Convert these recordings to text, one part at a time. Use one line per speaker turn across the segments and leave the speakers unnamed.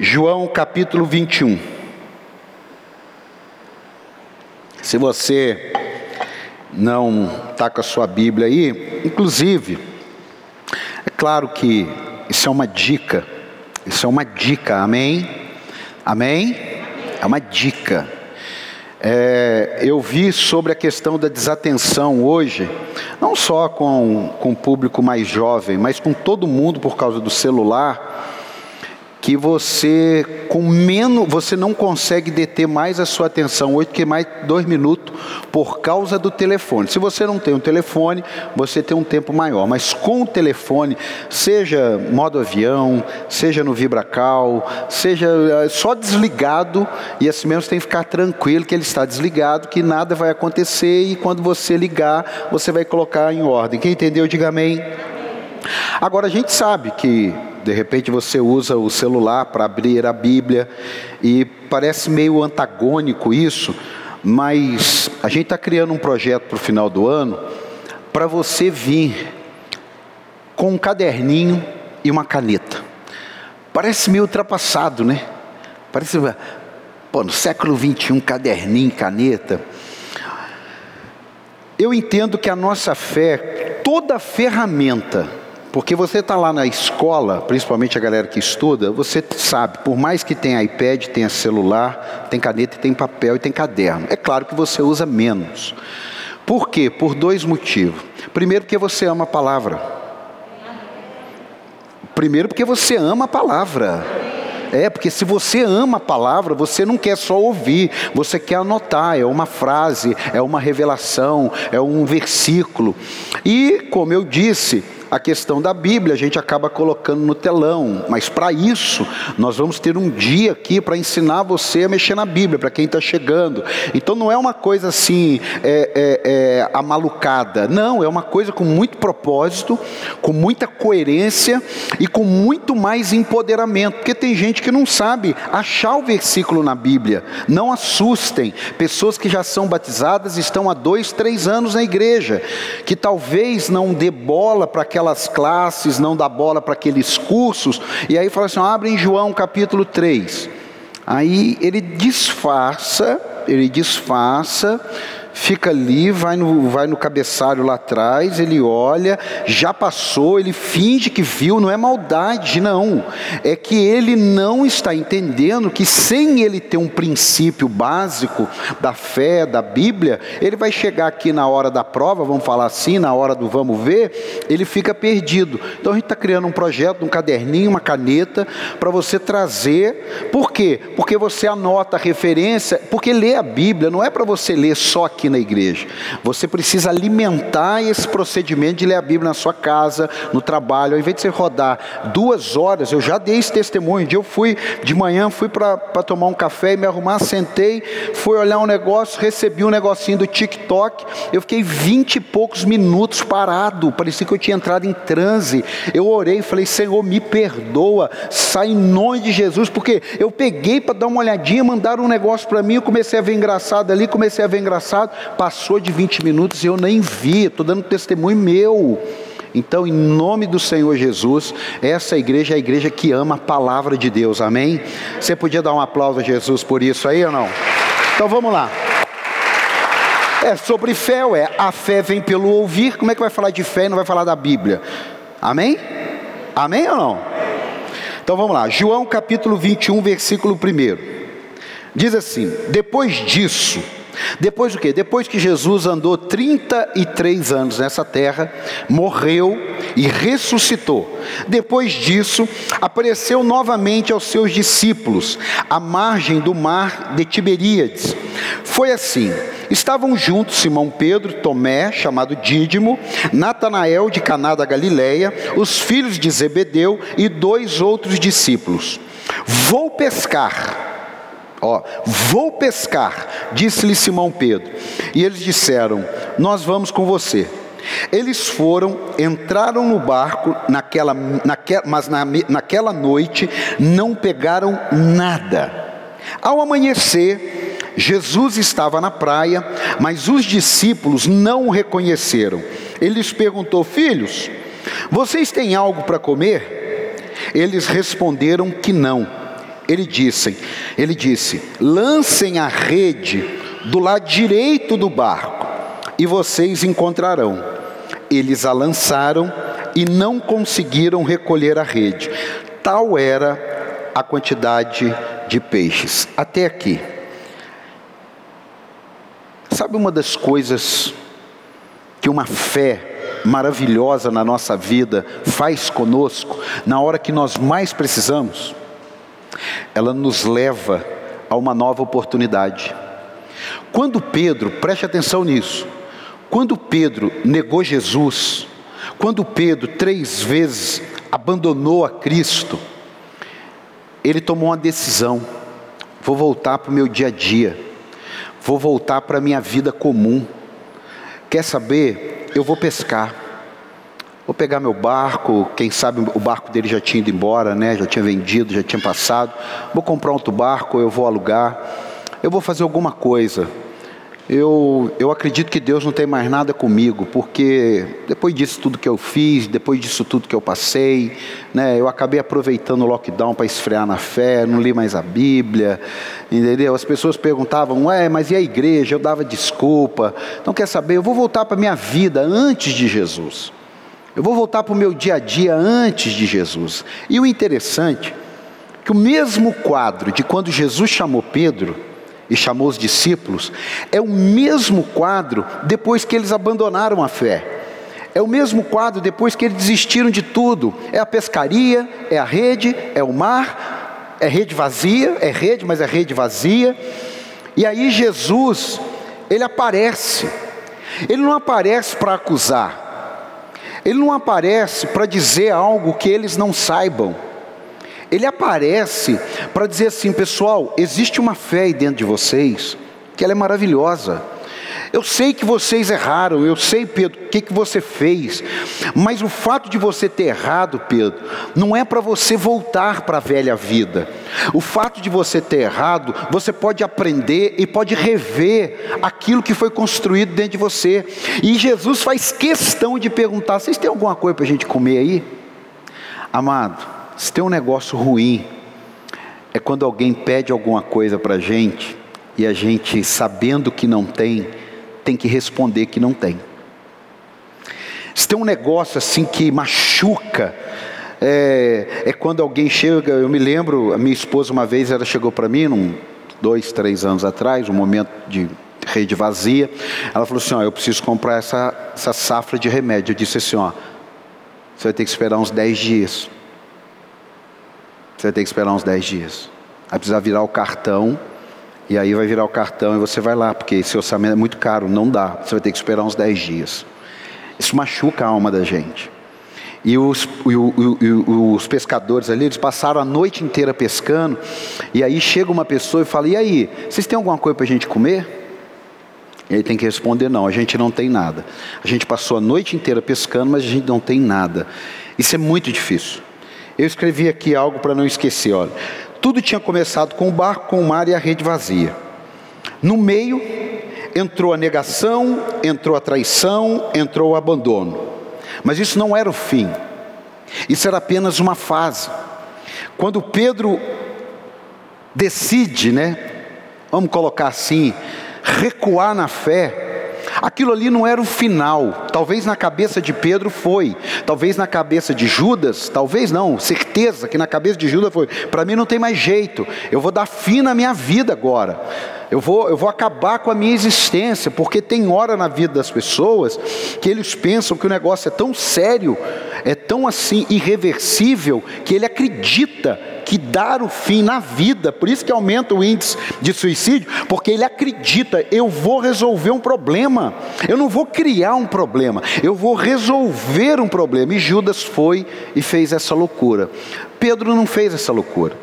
João capítulo 21. Se você não está com a sua Bíblia aí, inclusive, é claro que isso é uma dica, isso é uma dica, amém? Amém? É uma dica. É, eu vi sobre a questão da desatenção hoje, não só com, com o público mais jovem, mas com todo mundo por causa do celular que você com menos, você não consegue deter mais a sua atenção oito que mais dois minutos por causa do telefone. Se você não tem um telefone, você tem um tempo maior. Mas com o telefone, seja modo avião, seja no vibracal, seja eh, só desligado e assim mesmo você tem que ficar tranquilo que ele está desligado, que nada vai acontecer e quando você ligar, você vai colocar em ordem. Quem entendeu, diga amém. Agora a gente sabe que de repente você usa o celular para abrir a Bíblia e parece meio antagônico isso, mas a gente está criando um projeto para o final do ano para você vir com um caderninho e uma caneta. Parece meio ultrapassado, né? Parece, pô, no século 21, caderninho, caneta. Eu entendo que a nossa fé, toda ferramenta porque você está lá na escola, principalmente a galera que estuda, você sabe, por mais que tenha iPad, tenha celular, tem caneta, tem papel e tem caderno. É claro que você usa menos. Por quê? Por dois motivos. Primeiro, porque você ama a palavra. Primeiro, porque você ama a palavra. É, porque se você ama a palavra, você não quer só ouvir, você quer anotar, é uma frase, é uma revelação, é um versículo. E, como eu disse, a questão da Bíblia, a gente acaba colocando no telão, mas para isso, nós vamos ter um dia aqui para ensinar você a mexer na Bíblia, para quem está chegando. Então não é uma coisa assim, é, é, é, amalucada, não, é uma coisa com muito propósito, com muita coerência e com muito mais empoderamento, porque tem gente que não sabe achar o versículo na Bíblia, não assustem, pessoas que já são batizadas estão há dois, três anos na igreja, que talvez não dê bola para aquela aquelas classes, não dá bola para aqueles cursos, e aí fala assim: abre em João capítulo 3. Aí ele disfarça, ele disfarça fica ali, vai no, vai no cabeçalho lá atrás, ele olha, já passou, ele finge que viu, não é maldade, não. É que ele não está entendendo que sem ele ter um princípio básico da fé, da Bíblia, ele vai chegar aqui na hora da prova, vamos falar assim, na hora do vamos ver, ele fica perdido. Então a gente está criando um projeto, um caderninho, uma caneta, para você trazer. Por quê? Porque você anota a referência, porque ler a Bíblia não é para você ler só aqui na igreja. Você precisa alimentar esse procedimento de ler a Bíblia na sua casa, no trabalho. Ao invés de você rodar duas horas, eu já dei esse testemunho. Um dia eu fui de manhã, fui para tomar um café e me arrumar, sentei, fui olhar um negócio, recebi um negocinho do TikTok. Eu fiquei vinte e poucos minutos parado, parecia que eu tinha entrado em transe. Eu orei e falei: Senhor, me perdoa, sai em nome de Jesus, porque eu peguei para dar uma olhadinha, mandaram um negócio para mim, eu comecei a ver engraçado ali, comecei a ver engraçado passou de 20 minutos e eu nem vi, estou dando testemunho meu. Então, em nome do Senhor Jesus, essa igreja é a igreja que ama a palavra de Deus, amém? Você podia dar um aplauso a Jesus por isso aí ou não? Então vamos lá. É sobre fé, é. A fé vem pelo ouvir. Como é que vai falar de fé e não vai falar da Bíblia? Amém? Amém ou não? Então vamos lá. João capítulo 21, versículo 1. Diz assim: Depois disso, depois do que? Depois que Jesus andou 33 anos nessa terra, morreu e ressuscitou. Depois disso, apareceu novamente aos seus discípulos, à margem do mar de Tiberíades. Foi assim: estavam juntos Simão Pedro, Tomé, chamado Dídimo, Natanael de Caná da Galileia, os filhos de Zebedeu e dois outros discípulos. Vou pescar Ó, vou pescar, disse-lhe Simão Pedro. E eles disseram: Nós vamos com você. Eles foram, entraram no barco, naquela, mas na, naquela noite não pegaram nada. Ao amanhecer, Jesus estava na praia, mas os discípulos não o reconheceram. Ele lhes perguntou: Filhos, vocês têm algo para comer? Eles responderam que não. Ele disse, ele disse: "Lancem a rede do lado direito do barco e vocês encontrarão". Eles a lançaram e não conseguiram recolher a rede. Tal era a quantidade de peixes. Até aqui. Sabe uma das coisas que uma fé maravilhosa na nossa vida faz conosco na hora que nós mais precisamos? Ela nos leva a uma nova oportunidade. Quando Pedro, preste atenção nisso, quando Pedro negou Jesus, quando Pedro três vezes abandonou a Cristo, ele tomou uma decisão: vou voltar para o meu dia a dia vou voltar para a minha vida comum. Quer saber? Eu vou pescar. Vou pegar meu barco, quem sabe o barco dele já tinha ido embora, né? Já tinha vendido, já tinha passado. Vou comprar outro barco, eu vou alugar. Eu vou fazer alguma coisa eu, eu acredito que Deus não tem mais nada comigo, porque depois disso tudo que eu fiz, depois disso tudo que eu passei, né, eu acabei aproveitando o lockdown para esfriar na fé, não li mais a Bíblia, entendeu? As pessoas perguntavam, ué, mas e a igreja? Eu dava desculpa. Então, quer saber? Eu vou voltar para a minha vida antes de Jesus. Eu vou voltar para o meu dia a dia antes de Jesus. E o interessante, que o mesmo quadro de quando Jesus chamou Pedro, e chamou os discípulos, é o mesmo quadro depois que eles abandonaram a fé. É o mesmo quadro depois que eles desistiram de tudo. É a pescaria, é a rede, é o mar, é rede vazia, é rede, mas é rede vazia. E aí Jesus, ele aparece. Ele não aparece para acusar. Ele não aparece para dizer algo que eles não saibam. Ele aparece para dizer assim, pessoal, existe uma fé aí dentro de vocês, que ela é maravilhosa. Eu sei que vocês erraram, eu sei, Pedro, o que, que você fez, mas o fato de você ter errado, Pedro, não é para você voltar para a velha vida. O fato de você ter errado, você pode aprender e pode rever aquilo que foi construído dentro de você. E Jesus faz questão de perguntar: vocês têm alguma coisa para a gente comer aí? Amado, se tem um negócio ruim, é quando alguém pede alguma coisa para a gente e a gente, sabendo que não tem, tem que responder que não tem. Se tem um negócio assim que machuca, é, é, quando alguém chega. Eu me lembro, a minha esposa uma vez ela chegou para mim, num, dois, três anos atrás, um momento de rede vazia. Ela falou assim: ó, eu preciso comprar essa, essa safra de remédio. Eu disse assim: ó, você vai ter que esperar uns dez dias. Você vai ter que esperar uns 10 dias. Vai precisar virar o cartão. E aí vai virar o cartão e você vai lá, porque esse orçamento é muito caro, não dá. Você vai ter que esperar uns 10 dias. Isso machuca a alma da gente. E os, e e os pescadores ali, eles passaram a noite inteira pescando. E aí chega uma pessoa e fala: E aí, vocês têm alguma coisa para a gente comer? E ele tem que responder: Não, a gente não tem nada. A gente passou a noite inteira pescando, mas a gente não tem nada. Isso é muito difícil. Eu escrevi aqui algo para não esquecer, olha. Tudo tinha começado com o barco, com o mar e a rede vazia. No meio entrou a negação, entrou a traição, entrou o abandono. Mas isso não era o fim. Isso era apenas uma fase. Quando Pedro decide, né? Vamos colocar assim, recuar na fé, Aquilo ali não era o final. Talvez na cabeça de Pedro foi. Talvez na cabeça de Judas, talvez não, certeza que na cabeça de Judas foi. Para mim não tem mais jeito. Eu vou dar fim na minha vida agora. Eu vou, eu vou acabar com a minha existência, porque tem hora na vida das pessoas que eles pensam que o negócio é tão sério, é tão assim irreversível, que ele acredita que dar o fim na vida, por isso que aumenta o índice de suicídio, porque ele acredita, eu vou resolver um problema, eu não vou criar um problema, eu vou resolver um problema. E Judas foi e fez essa loucura. Pedro não fez essa loucura.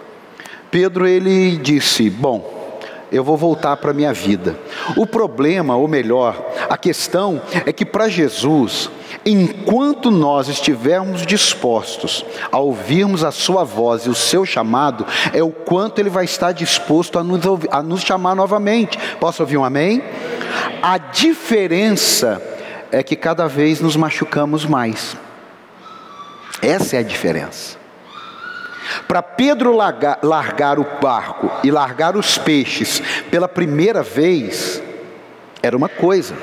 Pedro ele disse: Bom, eu vou voltar para a minha vida. O problema, ou melhor, a questão é que para Jesus, enquanto nós estivermos dispostos a ouvirmos a Sua voz e o seu chamado, é o quanto Ele vai estar disposto a nos, a nos chamar novamente. Posso ouvir um amém? A diferença é que cada vez nos machucamos mais. Essa é a diferença. Para Pedro largar, largar o barco e largar os peixes pela primeira vez, era uma coisa.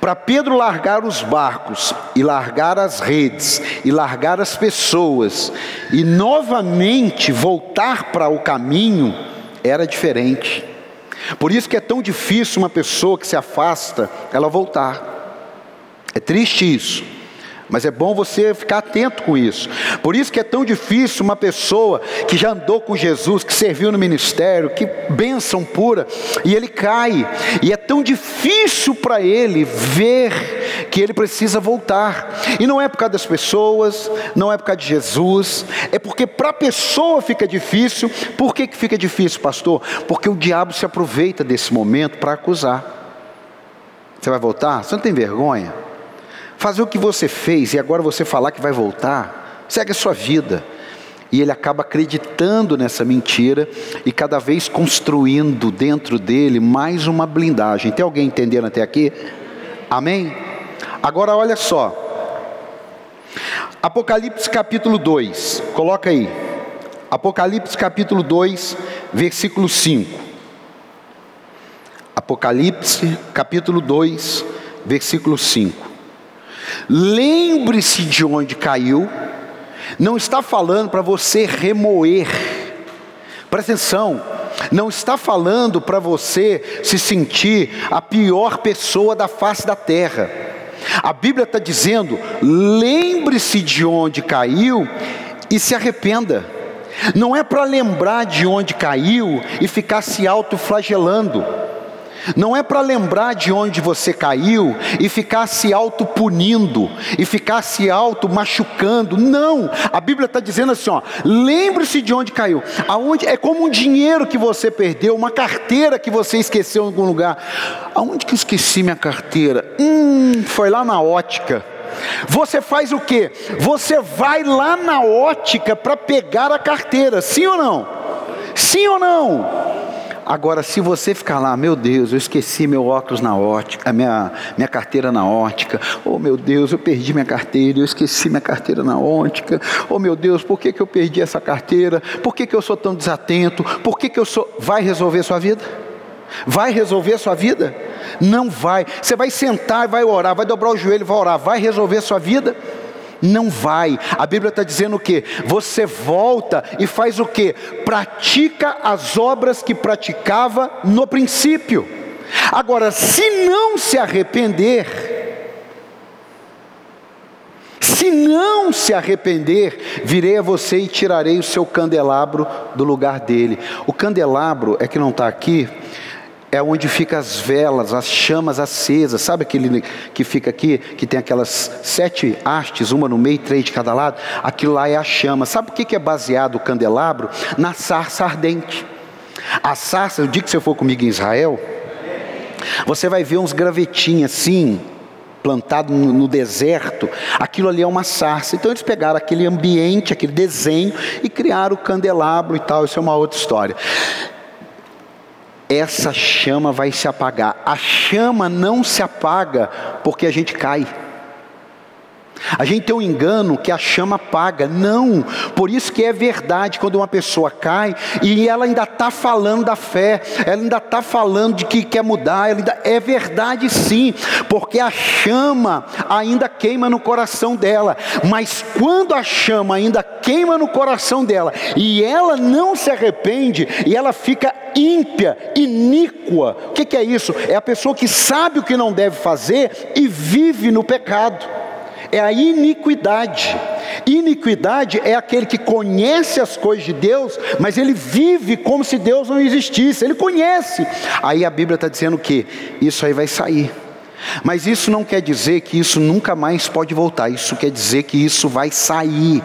Para Pedro largar os barcos e largar as redes e largar as pessoas e novamente voltar para o caminho, era diferente. Por isso que é tão difícil uma pessoa que se afasta, ela voltar. É triste isso. Mas é bom você ficar atento com isso. Por isso que é tão difícil uma pessoa que já andou com Jesus, que serviu no ministério, que bênção pura, e ele cai. E é tão difícil para ele ver que ele precisa voltar. E não é por causa das pessoas, não é por causa de Jesus, é porque para a pessoa fica difícil. Por que, que fica difícil, pastor? Porque o diabo se aproveita desse momento para acusar. Você vai voltar? Você não tem vergonha? Fazer o que você fez e agora você falar que vai voltar, segue a sua vida. E ele acaba acreditando nessa mentira e cada vez construindo dentro dele mais uma blindagem. Tem alguém entendendo até aqui? Amém? Agora olha só. Apocalipse capítulo 2, coloca aí. Apocalipse capítulo 2, versículo 5. Apocalipse capítulo 2, versículo 5. Lembre-se de onde caiu. Não está falando para você remoer. Presta atenção. Não está falando para você se sentir a pior pessoa da face da terra. A Bíblia está dizendo: lembre-se de onde caiu e se arrependa. Não é para lembrar de onde caiu e ficar se autoflagelando. Não é para lembrar de onde você caiu e ficar se auto-punindo e ficar se auto-machucando. Não, a Bíblia está dizendo assim: ó, lembre-se de onde caiu. Aonde é como um dinheiro que você perdeu, uma carteira que você esqueceu em algum lugar. Aonde que eu esqueci minha carteira? Hum, foi lá na ótica. Você faz o que? Você vai lá na ótica para pegar a carteira, sim ou não? Sim ou não? Agora, se você ficar lá, meu Deus, eu esqueci meu óculos na ótica, minha, minha carteira na ótica, oh meu Deus, eu perdi minha carteira, eu esqueci minha carteira na ótica, oh meu Deus, por que, que eu perdi essa carteira? Por que, que eu sou tão desatento? Por que, que eu sou. Vai resolver sua vida? Vai resolver sua vida? Não vai. Você vai sentar e vai orar, vai dobrar o joelho e vai orar. Vai resolver sua vida? Não vai. A Bíblia está dizendo o que? Você volta e faz o que? Pratica as obras que praticava no princípio. Agora, se não se arrepender, se não se arrepender, virei a você e tirarei o seu candelabro do lugar dele. O candelabro é que não está aqui, é onde ficam as velas, as chamas acesas. Sabe aquele que fica aqui, que tem aquelas sete hastes, uma no meio, três de cada lado? Aquilo lá é a chama. Sabe por que é baseado o candelabro? Na sarça ardente. A sarça, o dia que você for comigo em Israel, você vai ver uns gravetinhos assim, plantado no, deserto, aquilo ali é uma sarça. Então eles pegaram aquele ambiente, aquele desenho e criaram o candelabro e tal. Isso é uma outra história essa chama vai se apagar. A chama não se apaga porque a gente cai. A gente tem um engano que a chama apaga. Não, por isso que é verdade quando uma pessoa cai e ela ainda está falando da fé, ela ainda está falando de que quer mudar, ainda, é verdade sim, porque a chama ainda queima no coração dela. Mas quando a chama ainda queima no coração dela e ela não se arrepende e ela fica ímpia, iníqua. O que, que é isso? É a pessoa que sabe o que não deve fazer e vive no pecado. É a iniquidade. Iniquidade é aquele que conhece as coisas de Deus, mas ele vive como se Deus não existisse. Ele conhece. Aí a Bíblia está dizendo que isso aí vai sair. Mas isso não quer dizer que isso nunca mais pode voltar. Isso quer dizer que isso vai sair.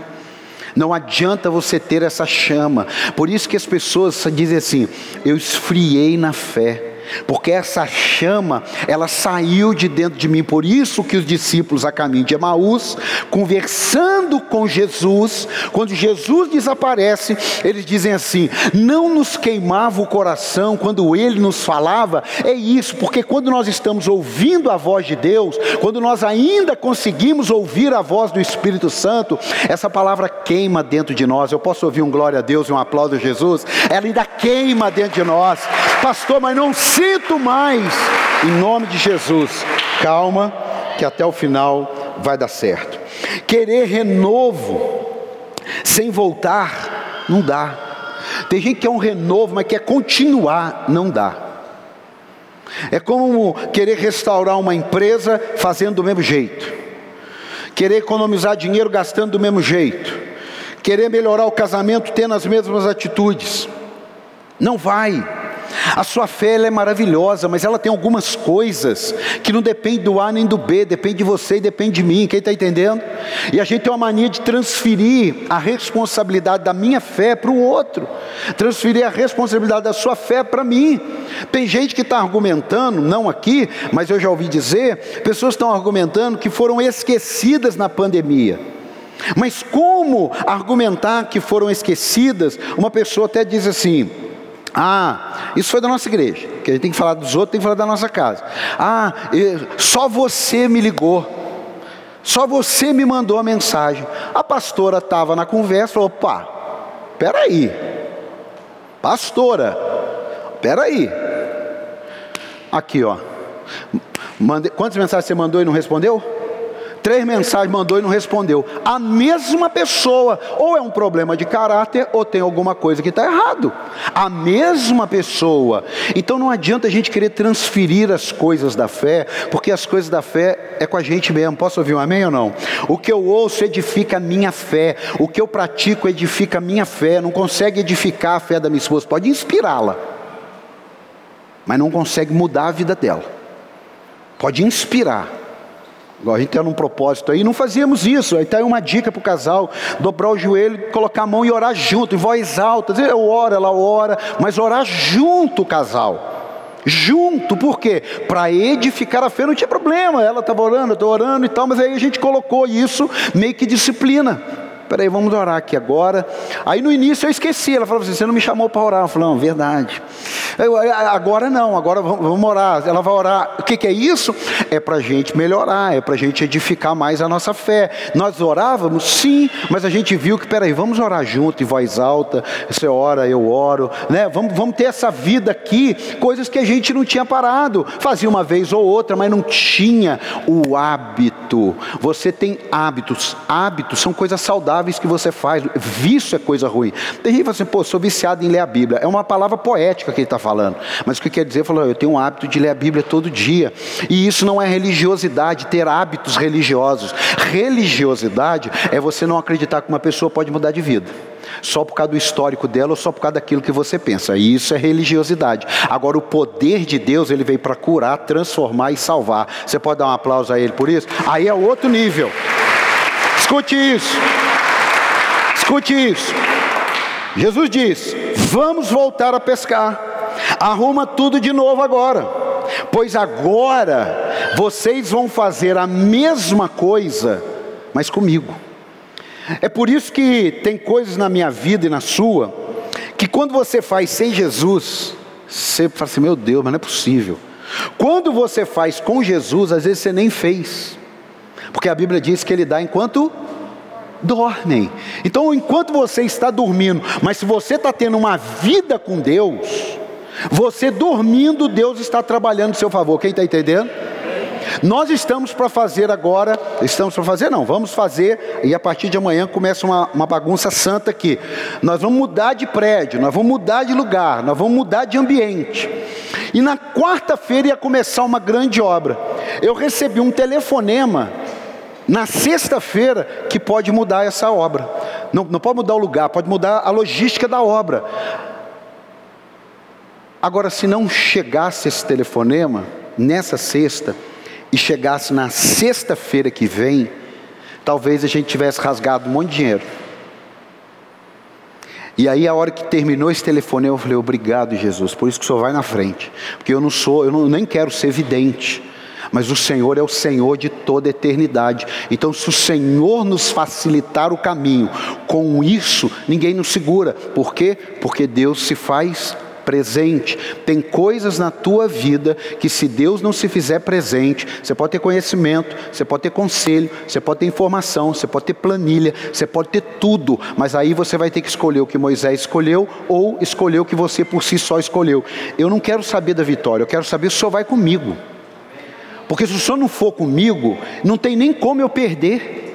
Não adianta você ter essa chama. Por isso que as pessoas dizem assim: eu esfriei na fé. Porque essa chama, ela saiu de dentro de mim. Por isso que os discípulos a caminho de Emaús, conversando com Jesus, quando Jesus desaparece, eles dizem assim: "Não nos queimava o coração quando ele nos falava". É isso, porque quando nós estamos ouvindo a voz de Deus, quando nós ainda conseguimos ouvir a voz do Espírito Santo, essa palavra queima dentro de nós. Eu posso ouvir um glória a Deus e um aplauso a Jesus? Ela ainda queima dentro de nós. Pastor, mas não sinto mais. Em nome de Jesus, calma, que até o final vai dar certo. Querer renovo sem voltar, não dá. Tem gente que quer um renovo, mas quer continuar, não dá. É como querer restaurar uma empresa fazendo do mesmo jeito, querer economizar dinheiro gastando do mesmo jeito, querer melhorar o casamento tendo as mesmas atitudes. Não vai. A sua fé é maravilhosa, mas ela tem algumas coisas que não depende do A nem do B, depende de você e depende de mim. Quem está entendendo? E a gente tem uma mania de transferir a responsabilidade da minha fé para o outro, transferir a responsabilidade da sua fé para mim. Tem gente que está argumentando, não aqui, mas eu já ouvi dizer, pessoas estão argumentando que foram esquecidas na pandemia. Mas como argumentar que foram esquecidas? Uma pessoa até diz assim: ah, isso foi da nossa igreja, que a gente tem que falar dos outros, tem que falar da nossa casa. Ah, só você me ligou, só você me mandou a mensagem. A pastora estava na conversa, falou: opa, peraí, pastora, peraí. Aqui, ó. Mande, quantas mensagens você mandou e não respondeu? Três mensagens mandou e não respondeu. A mesma pessoa, ou é um problema de caráter, ou tem alguma coisa que está errado. A mesma pessoa. Então não adianta a gente querer transferir as coisas da fé, porque as coisas da fé é com a gente mesmo. Posso ouvir um amém ou não? O que eu ouço edifica a minha fé. O que eu pratico edifica a minha fé. Não consegue edificar a fé da minha esposa, pode inspirá-la, mas não consegue mudar a vida dela. Pode inspirar a gente tem um propósito aí, não fazíamos isso. Aí tem uma dica para o casal: dobrar o joelho, colocar a mão e orar junto, em voz alta. Eu oro, ela ora, mas orar junto o casal. Junto, por quê? Para edificar a fé não tinha problema. Ela estava orando, eu estou orando e tal, mas aí a gente colocou isso meio que disciplina. Peraí, vamos orar aqui agora. Aí no início eu esqueci. Ela falou assim: Você não me chamou para orar? Eu falei: Não, verdade. Agora não, agora vamos orar. Ela vai orar. O que, que é isso? É para a gente melhorar, é para a gente edificar mais a nossa fé. Nós orávamos, sim, mas a gente viu que, peraí, vamos orar junto, em voz alta. Você ora, eu oro. Né? Vamos, vamos ter essa vida aqui, coisas que a gente não tinha parado. Fazia uma vez ou outra, mas não tinha o hábito. Você tem hábitos. Hábitos são coisas saudáveis saudáveis que você faz. Vício é coisa ruim. Tem gente que fala assim, pô, sou viciado em ler a Bíblia. É uma palavra poética que ele está falando. Mas o que quer dizer? Falou, eu tenho um hábito de ler a Bíblia todo dia. E isso não é religiosidade, ter hábitos religiosos. Religiosidade é você não acreditar que uma pessoa pode mudar de vida só por causa do histórico dela ou só por causa daquilo que você pensa. E isso é religiosidade. Agora, o poder de Deus, ele veio para curar, transformar e salvar. Você pode dar um aplauso a ele por isso? Aí é outro nível. Escute isso. Escute isso. Jesus diz: Vamos voltar a pescar. Arruma tudo de novo agora. Pois agora vocês vão fazer a mesma coisa, mas comigo. É por isso que tem coisas na minha vida e na sua, que quando você faz sem Jesus, você fala assim: meu Deus, mas não é possível. Quando você faz com Jesus, às vezes você nem fez, porque a Bíblia diz que Ele dá enquanto dormem. Então, enquanto você está dormindo, mas se você está tendo uma vida com Deus, você dormindo, Deus está trabalhando em seu favor. Quem está entendendo? Nós estamos para fazer agora, estamos para fazer, não, vamos fazer, e a partir de amanhã começa uma, uma bagunça santa aqui. Nós vamos mudar de prédio, nós vamos mudar de lugar, nós vamos mudar de ambiente. E na quarta-feira ia começar uma grande obra. Eu recebi um telefonema na sexta-feira que pode mudar essa obra. Não, não pode mudar o lugar, pode mudar a logística da obra. Agora, se não chegasse esse telefonema nessa sexta e chegasse na sexta-feira que vem, talvez a gente tivesse rasgado um monte de dinheiro. E aí a hora que terminou esse telefone, eu falei, obrigado Jesus, por isso que o Senhor vai na frente. Porque eu não sou, eu não, nem quero ser vidente. Mas o Senhor é o Senhor de toda a eternidade. Então, se o Senhor nos facilitar o caminho, com isso, ninguém nos segura. Por quê? Porque Deus se faz presente. Tem coisas na tua vida que, se Deus não se fizer presente, você pode ter conhecimento, você pode ter conselho, você pode ter informação, você pode ter planilha, você pode ter tudo, mas aí você vai ter que escolher o que Moisés escolheu ou escolher o que você por si só escolheu. Eu não quero saber da vitória, eu quero saber se o Senhor vai comigo. Porque se o Senhor não for comigo, não tem nem como eu perder.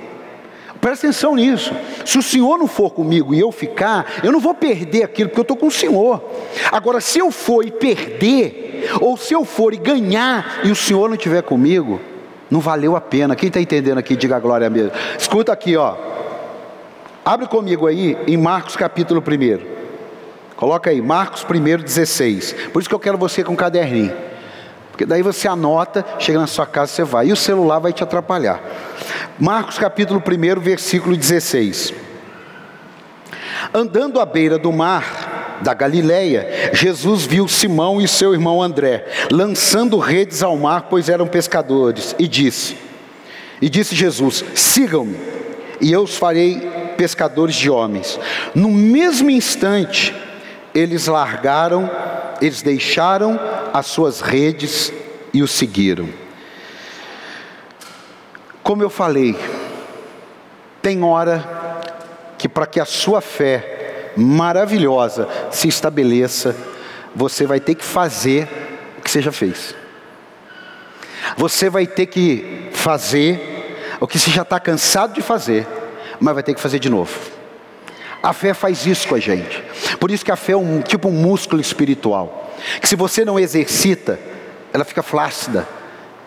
Presta atenção nisso. Se o Senhor não for comigo e eu ficar, eu não vou perder aquilo, porque eu estou com o Senhor. Agora, se eu for e perder, ou se eu for e ganhar e o Senhor não estiver comigo, não valeu a pena. Quem está entendendo aqui, diga a glória mesmo. Escuta aqui, ó. Abre comigo aí em Marcos capítulo 1. Coloca aí, Marcos 1, 16. Por isso que eu quero você com um caderninho. Porque daí você anota, chega na sua casa, você vai. E o celular vai te atrapalhar. Marcos capítulo 1, versículo 16. Andando à beira do mar da Galileia, Jesus viu Simão e seu irmão André lançando redes ao mar, pois eram pescadores, e disse: E disse Jesus: Sigam-me, e eu os farei pescadores de homens. No mesmo instante, eles largaram, eles deixaram as suas redes e o seguiram. Como eu falei, tem hora que para que a sua fé maravilhosa se estabeleça, você vai ter que fazer o que você já fez. Você vai ter que fazer o que você já está cansado de fazer, mas vai ter que fazer de novo. A fé faz isso com a gente. Por isso que a fé é um tipo um músculo espiritual. Que se você não exercita, ela fica flácida.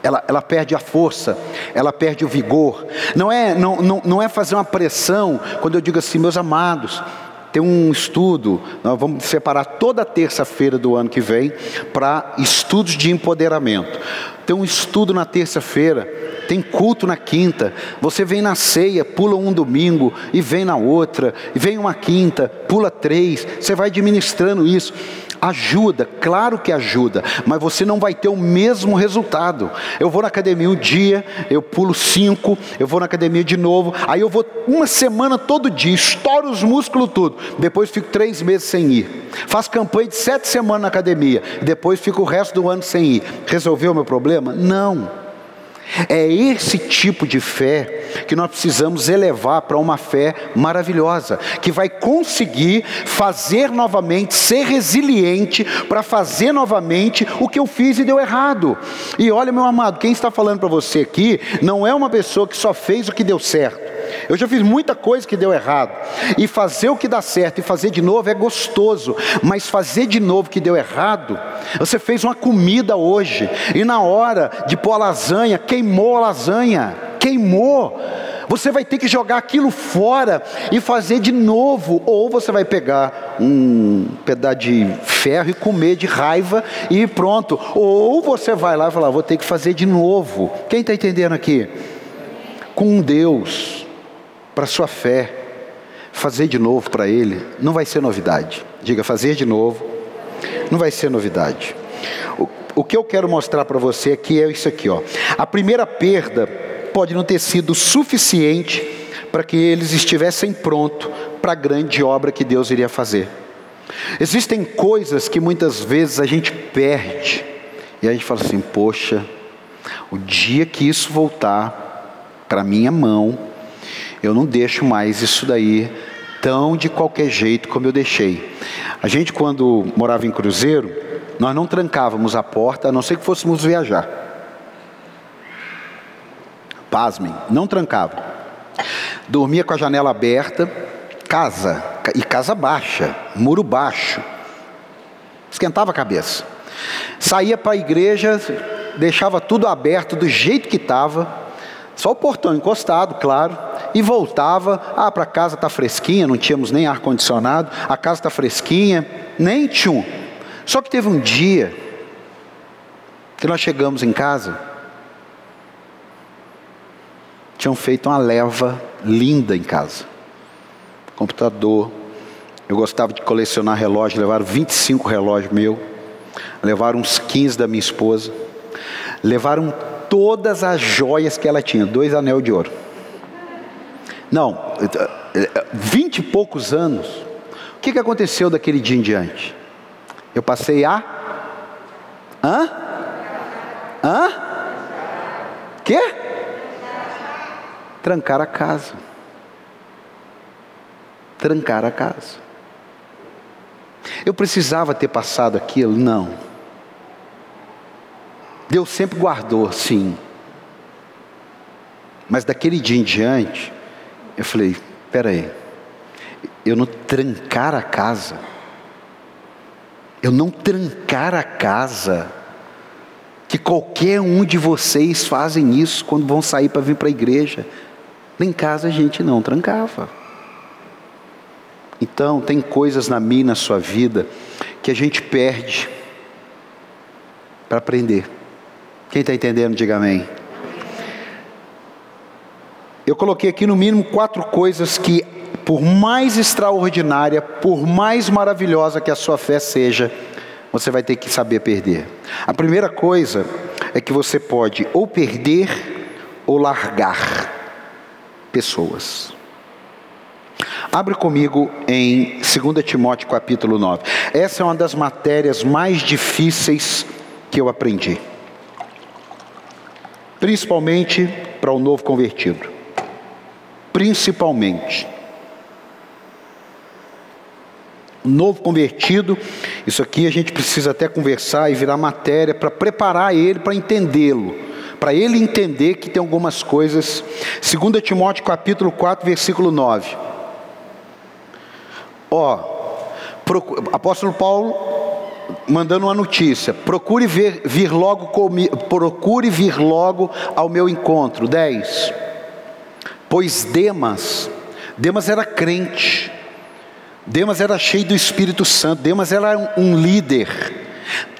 Ela, ela, perde a força, ela perde o vigor. Não é, não, não, não é fazer uma pressão, quando eu digo assim, meus amados, tem um estudo, nós vamos separar toda terça-feira do ano que vem para estudos de empoderamento. Tem um estudo na terça-feira tem culto na quinta, você vem na ceia, pula um domingo, e vem na outra, e vem uma quinta, pula três, você vai administrando isso. Ajuda, claro que ajuda, mas você não vai ter o mesmo resultado. Eu vou na academia um dia, eu pulo cinco, eu vou na academia de novo, aí eu vou uma semana todo dia, estouro os músculos tudo, depois fico três meses sem ir. Faço campanha de sete semanas na academia, depois fico o resto do ano sem ir. Resolveu o meu problema? Não. É esse tipo de fé que nós precisamos elevar para uma fé maravilhosa, que vai conseguir fazer novamente, ser resiliente para fazer novamente o que eu fiz e deu errado. E olha, meu amado, quem está falando para você aqui não é uma pessoa que só fez o que deu certo. Eu já fiz muita coisa que deu errado. E fazer o que dá certo e fazer de novo é gostoso. Mas fazer de novo que deu errado, você fez uma comida hoje. E na hora de pôr a lasanha, queimou a lasanha. Queimou. Você vai ter que jogar aquilo fora e fazer de novo. Ou você vai pegar um pedaço de ferro e comer de raiva e pronto. Ou você vai lá e falar, vou ter que fazer de novo. Quem está entendendo aqui? Com Deus para a sua fé, fazer de novo para Ele, não vai ser novidade. Diga, fazer de novo, não vai ser novidade. O, o que eu quero mostrar para você aqui é isso aqui, ó. A primeira perda pode não ter sido suficiente para que eles estivessem prontos para a grande obra que Deus iria fazer. Existem coisas que muitas vezes a gente perde e a gente fala assim: poxa, o dia que isso voltar para minha mão, eu não deixo mais isso daí tão de qualquer jeito como eu deixei. A gente, quando morava em Cruzeiro, nós não trancávamos a porta, a não ser que fôssemos viajar. Pasmem, não trancava. Dormia com a janela aberta, casa, e casa baixa, muro baixo. Esquentava a cabeça. Saía para a igreja, deixava tudo aberto do jeito que estava, só o portão encostado, claro e voltava. Ah, para casa está fresquinha, não tínhamos nem ar condicionado. A casa está fresquinha, nem tchum. Só que teve um dia que nós chegamos em casa, tinham feito uma leva linda em casa, computador, Eu gostava de colecionar relógios, levaram 25 relógios meu, levaram uns 15 da minha esposa, levaram todas as joias que ela tinha, dois anel de ouro. Não, vinte e poucos anos. O que, que aconteceu daquele dia em diante? Eu passei a. Hã? Hã? Quê? Trancar a casa. Trancar a casa. Eu precisava ter passado aquilo? Não. Deus sempre guardou, sim. Mas daquele dia em diante, eu falei: espera aí, eu não trancar a casa, eu não trancar a casa, que qualquer um de vocês fazem isso quando vão sair para vir para a igreja. Nem casa a gente não trancava. Então, tem coisas na minha e na sua vida que a gente perde para aprender. Quem está entendendo, diga amém. Eu coloquei aqui no mínimo quatro coisas que, por mais extraordinária, por mais maravilhosa que a sua fé seja, você vai ter que saber perder. A primeira coisa é que você pode ou perder ou largar pessoas. Abre comigo em 2 Timóteo capítulo 9. Essa é uma das matérias mais difíceis que eu aprendi. Principalmente para o novo convertido. Principalmente. Novo convertido, isso aqui a gente precisa até conversar e virar matéria para preparar ele para entendê-lo para ele entender que tem algumas coisas. 2 Timóteo capítulo 4, versículo 9. Ó, apóstolo Paulo mandando uma notícia: procure vir, vir logo comigo, procure vir logo ao meu encontro. 10. Pois Demas, Demas era crente, Demas era cheio do Espírito Santo, Demas era um líder,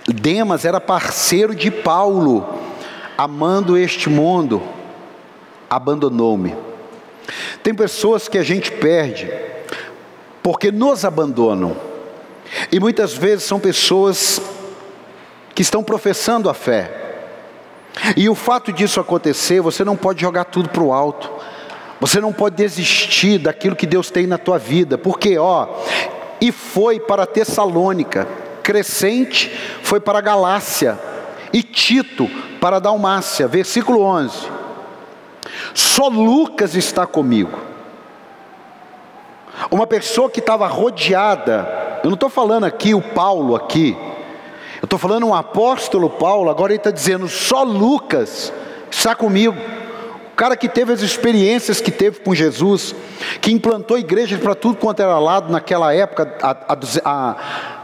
Demas era parceiro de Paulo, amando este mundo, abandonou-me. Tem pessoas que a gente perde porque nos abandonam. E muitas vezes são pessoas que estão professando a fé. E o fato disso acontecer, você não pode jogar tudo para o alto. Você não pode desistir daquilo que Deus tem na tua vida, porque ó, e foi para Tessalônica, Crescente foi para Galácia e Tito para Dalmácia, versículo 11. Só Lucas está comigo. Uma pessoa que estava rodeada, eu não estou falando aqui o Paulo aqui, eu estou falando um apóstolo Paulo, agora ele está dizendo, só Lucas está comigo. O cara que teve as experiências que teve com Jesus, que implantou igrejas para tudo quanto era lado naquela época, há, há,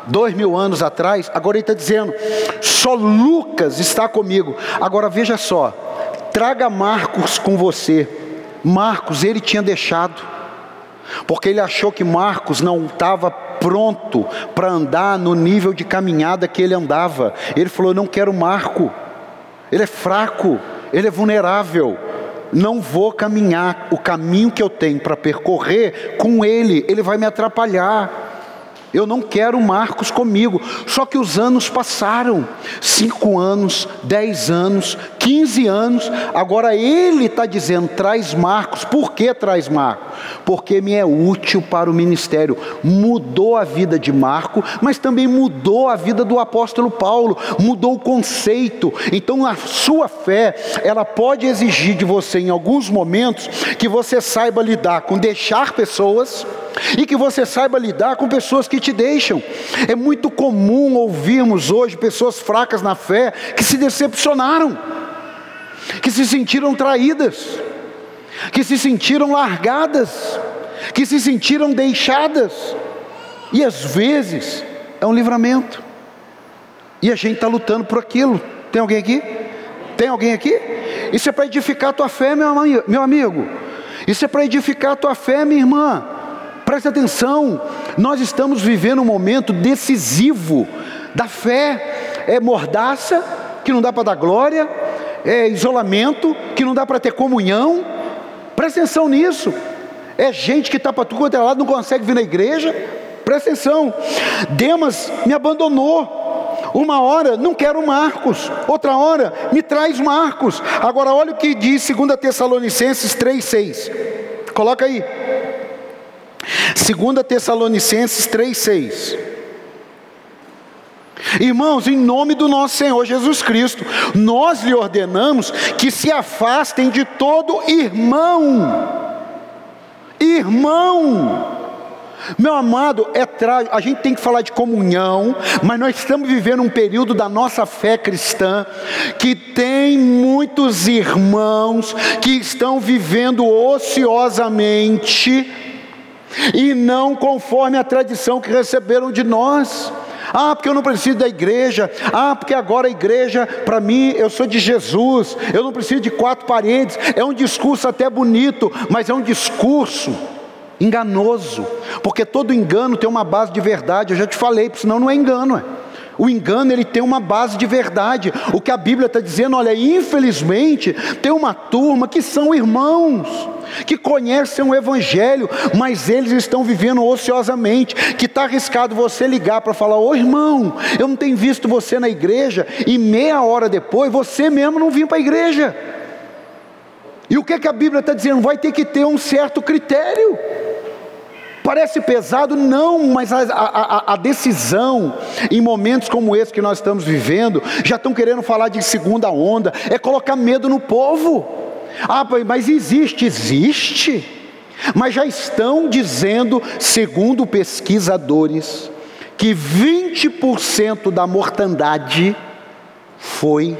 dois mil anos atrás, agora ele está dizendo, só Lucas está comigo. Agora veja só, traga Marcos com você. Marcos ele tinha deixado porque ele achou que Marcos não estava pronto para andar no nível de caminhada que ele andava. Ele falou: Não quero Marco, ele é fraco, ele é vulnerável. Não vou caminhar o caminho que eu tenho para percorrer com ele, ele vai me atrapalhar. Eu não quero Marcos comigo. Só que os anos passaram cinco anos, dez anos, quinze anos. Agora ele está dizendo: traz Marcos. Por que traz Marcos? Porque me é útil para o ministério. Mudou a vida de Marco, mas também mudou a vida do apóstolo Paulo. Mudou o conceito. Então a sua fé, ela pode exigir de você em alguns momentos que você saiba lidar com deixar pessoas e que você saiba lidar com pessoas que te deixam. É muito comum ouvirmos hoje pessoas fracas na fé que se decepcionaram, que se sentiram traídas, que se sentiram largadas, que se sentiram deixadas, e às vezes é um livramento, e a gente está lutando por aquilo. Tem alguém aqui? Tem alguém aqui? Isso é para edificar a tua fé, meu amigo. Isso é para edificar a tua fé, minha irmã. Preste atenção, nós estamos vivendo um momento decisivo da fé. É mordaça, que não dá para dar glória, é isolamento, que não dá para ter comunhão. Preste atenção nisso. É gente que está para tudo quanto é lado, não consegue vir na igreja. Presta atenção. Demas me abandonou. Uma hora não quero Marcos, outra hora me traz Marcos. Agora olha o que diz 2 Tessalonicenses 3:6. Coloca aí. 2 Tessalonicenses 3:6. Irmãos, em nome do nosso Senhor Jesus Cristo, nós lhe ordenamos que se afastem de todo irmão. Irmão. Meu amado, é trágico. A gente tem que falar de comunhão, mas nós estamos vivendo um período da nossa fé cristã que tem muitos irmãos que estão vivendo ociosamente e não conforme a tradição que receberam de nós. Ah, porque eu não preciso da igreja. Ah, porque agora a igreja, para mim, eu sou de Jesus. Eu não preciso de quatro paredes. É um discurso até bonito, mas é um discurso enganoso. Porque todo engano tem uma base de verdade. Eu já te falei, senão não é engano. É. O engano ele tem uma base de verdade. O que a Bíblia está dizendo, olha, infelizmente tem uma turma que são irmãos, que conhecem o Evangelho, mas eles estão vivendo ociosamente. Que está arriscado você ligar para falar: Ô irmão, eu não tenho visto você na igreja, e meia hora depois você mesmo não vir para a igreja. E o que, que a Bíblia está dizendo? Vai ter que ter um certo critério. Parece pesado? Não, mas a, a, a, decisão, em momentos como esse que nós estamos vivendo, já estão querendo falar de segunda onda, é colocar medo no povo. Ah, mas existe, existe. Mas já estão dizendo, segundo pesquisadores, que 20% da mortandade foi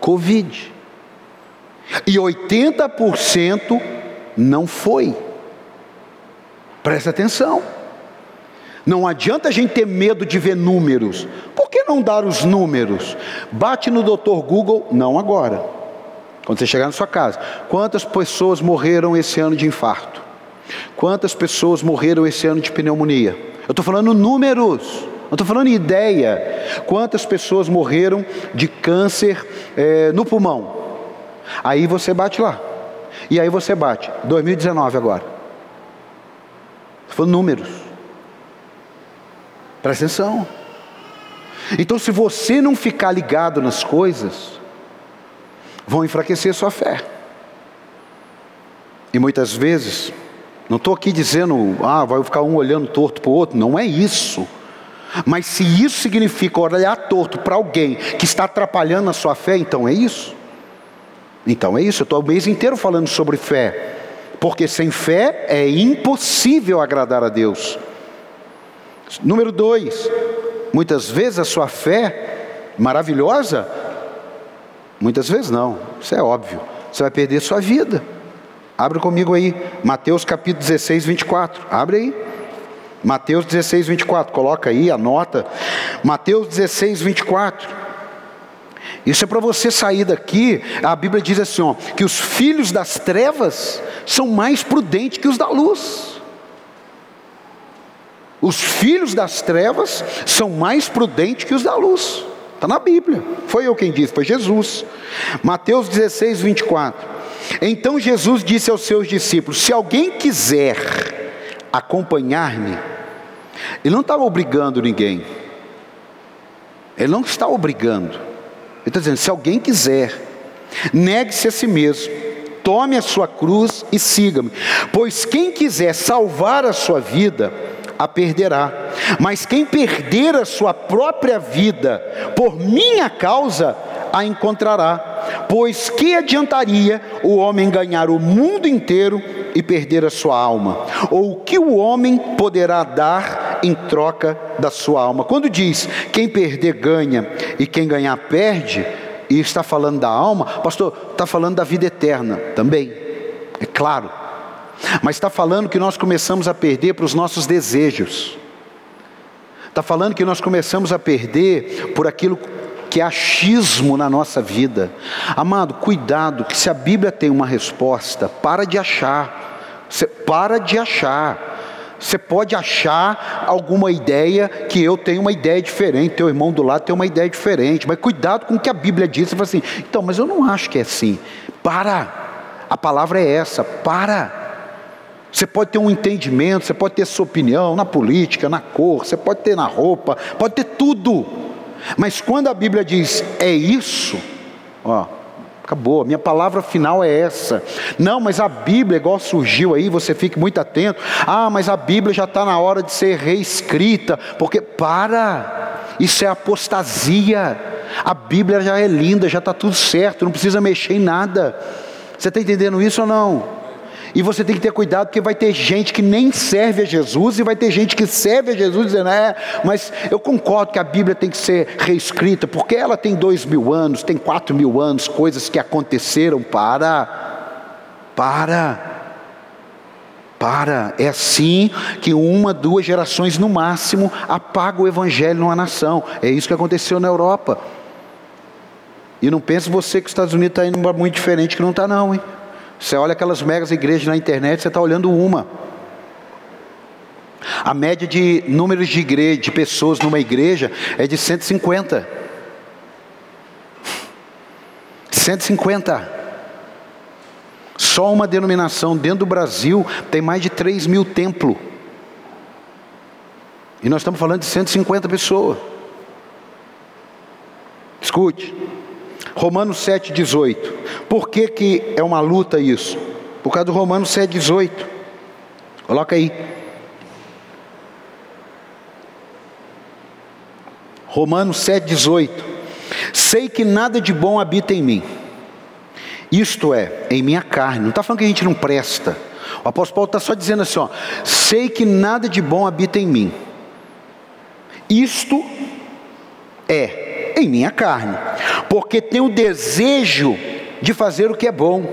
Covid. E 80% não foi. Presta atenção. Não adianta a gente ter medo de ver números. Por que não dar os números? Bate no doutor Google, não agora. Quando você chegar na sua casa. Quantas pessoas morreram esse ano de infarto? Quantas pessoas morreram esse ano de pneumonia? Eu estou falando números, não estou falando ideia. Quantas pessoas morreram de câncer é, no pulmão? Aí você bate lá. E aí você bate. 2019 agora. Foram números. Presta atenção. Então, se você não ficar ligado nas coisas, vão enfraquecer sua fé. E muitas vezes, não estou aqui dizendo, ah, vai ficar um olhando torto para o outro, não é isso. Mas se isso significa olhar torto para alguém que está atrapalhando a sua fé, então é isso. Então é isso, eu estou o mês inteiro falando sobre fé porque sem fé é impossível agradar a Deus. Número dois, muitas vezes a sua fé maravilhosa, muitas vezes não, isso é óbvio, você vai perder sua vida. Abre comigo aí, Mateus capítulo 16, 24. Abre aí. Mateus 16, 24. Coloca aí, anota. Mateus 16, 24. Isso é para você sair daqui. A Bíblia diz assim: ó, que os filhos das trevas são mais prudentes que os da luz. Os filhos das trevas são mais prudentes que os da luz. Está na Bíblia. Foi eu quem disse, foi Jesus. Mateus 16, 24. Então Jesus disse aos seus discípulos: Se alguém quiser acompanhar-me, ele não está obrigando ninguém. Ele não está obrigando. Ele está dizendo: se alguém quiser, negue-se a si mesmo, tome a sua cruz e siga-me. Pois quem quiser salvar a sua vida, a perderá. Mas quem perder a sua própria vida por minha causa, a encontrará. Pois que adiantaria o homem ganhar o mundo inteiro e perder a sua alma? Ou o que o homem poderá dar em troca da sua alma? Quando diz quem perder ganha e quem ganhar perde, e está falando da alma, pastor, está falando da vida eterna também, é claro. Mas está falando que nós começamos a perder para os nossos desejos. Está falando que nós começamos a perder por aquilo que é achismo na nossa vida. Amado, cuidado, que se a Bíblia tem uma resposta, para de achar. Você para de achar. Você pode achar alguma ideia que eu tenho uma ideia diferente, teu irmão do lado tem uma ideia diferente, mas cuidado com o que a Bíblia diz. Você fala assim, então, mas eu não acho que é assim. Para, a palavra é essa, para. Você pode ter um entendimento, você pode ter sua opinião na política, na cor, você pode ter na roupa, pode ter tudo. Mas quando a Bíblia diz é isso, ó, acabou, a minha palavra final é essa. Não, mas a Bíblia, igual surgiu aí, você fique muito atento. Ah, mas a Bíblia já está na hora de ser reescrita, porque para, isso é apostasia. A Bíblia já é linda, já está tudo certo, não precisa mexer em nada. Você está entendendo isso ou não? E você tem que ter cuidado, porque vai ter gente que nem serve a Jesus, e vai ter gente que serve a Jesus dizendo, é, mas eu concordo que a Bíblia tem que ser reescrita, porque ela tem dois mil anos, tem quatro mil anos, coisas que aconteceram. Para, para, para. É assim que uma, duas gerações no máximo apaga o Evangelho numa nação. É isso que aconteceu na Europa. E não pense você que os Estados Unidos está indo muito diferente, que não está, não, hein? Você olha aquelas megas igrejas na internet, você está olhando uma. A média de números de, igreja, de pessoas numa igreja é de 150. 150. Só uma denominação dentro do Brasil tem mais de 3 mil templos. E nós estamos falando de 150 pessoas. Escute. Romanos 7,18. Por que, que é uma luta isso? Por causa do Romanos 7,18. Coloca aí. Romanos 7,18. Sei que nada de bom habita em mim. Isto é, em minha carne. Não está falando que a gente não presta. O apóstolo Paulo está só dizendo assim: ó, sei que nada de bom habita em mim. Isto é em minha carne porque tem o desejo de fazer o que é bom.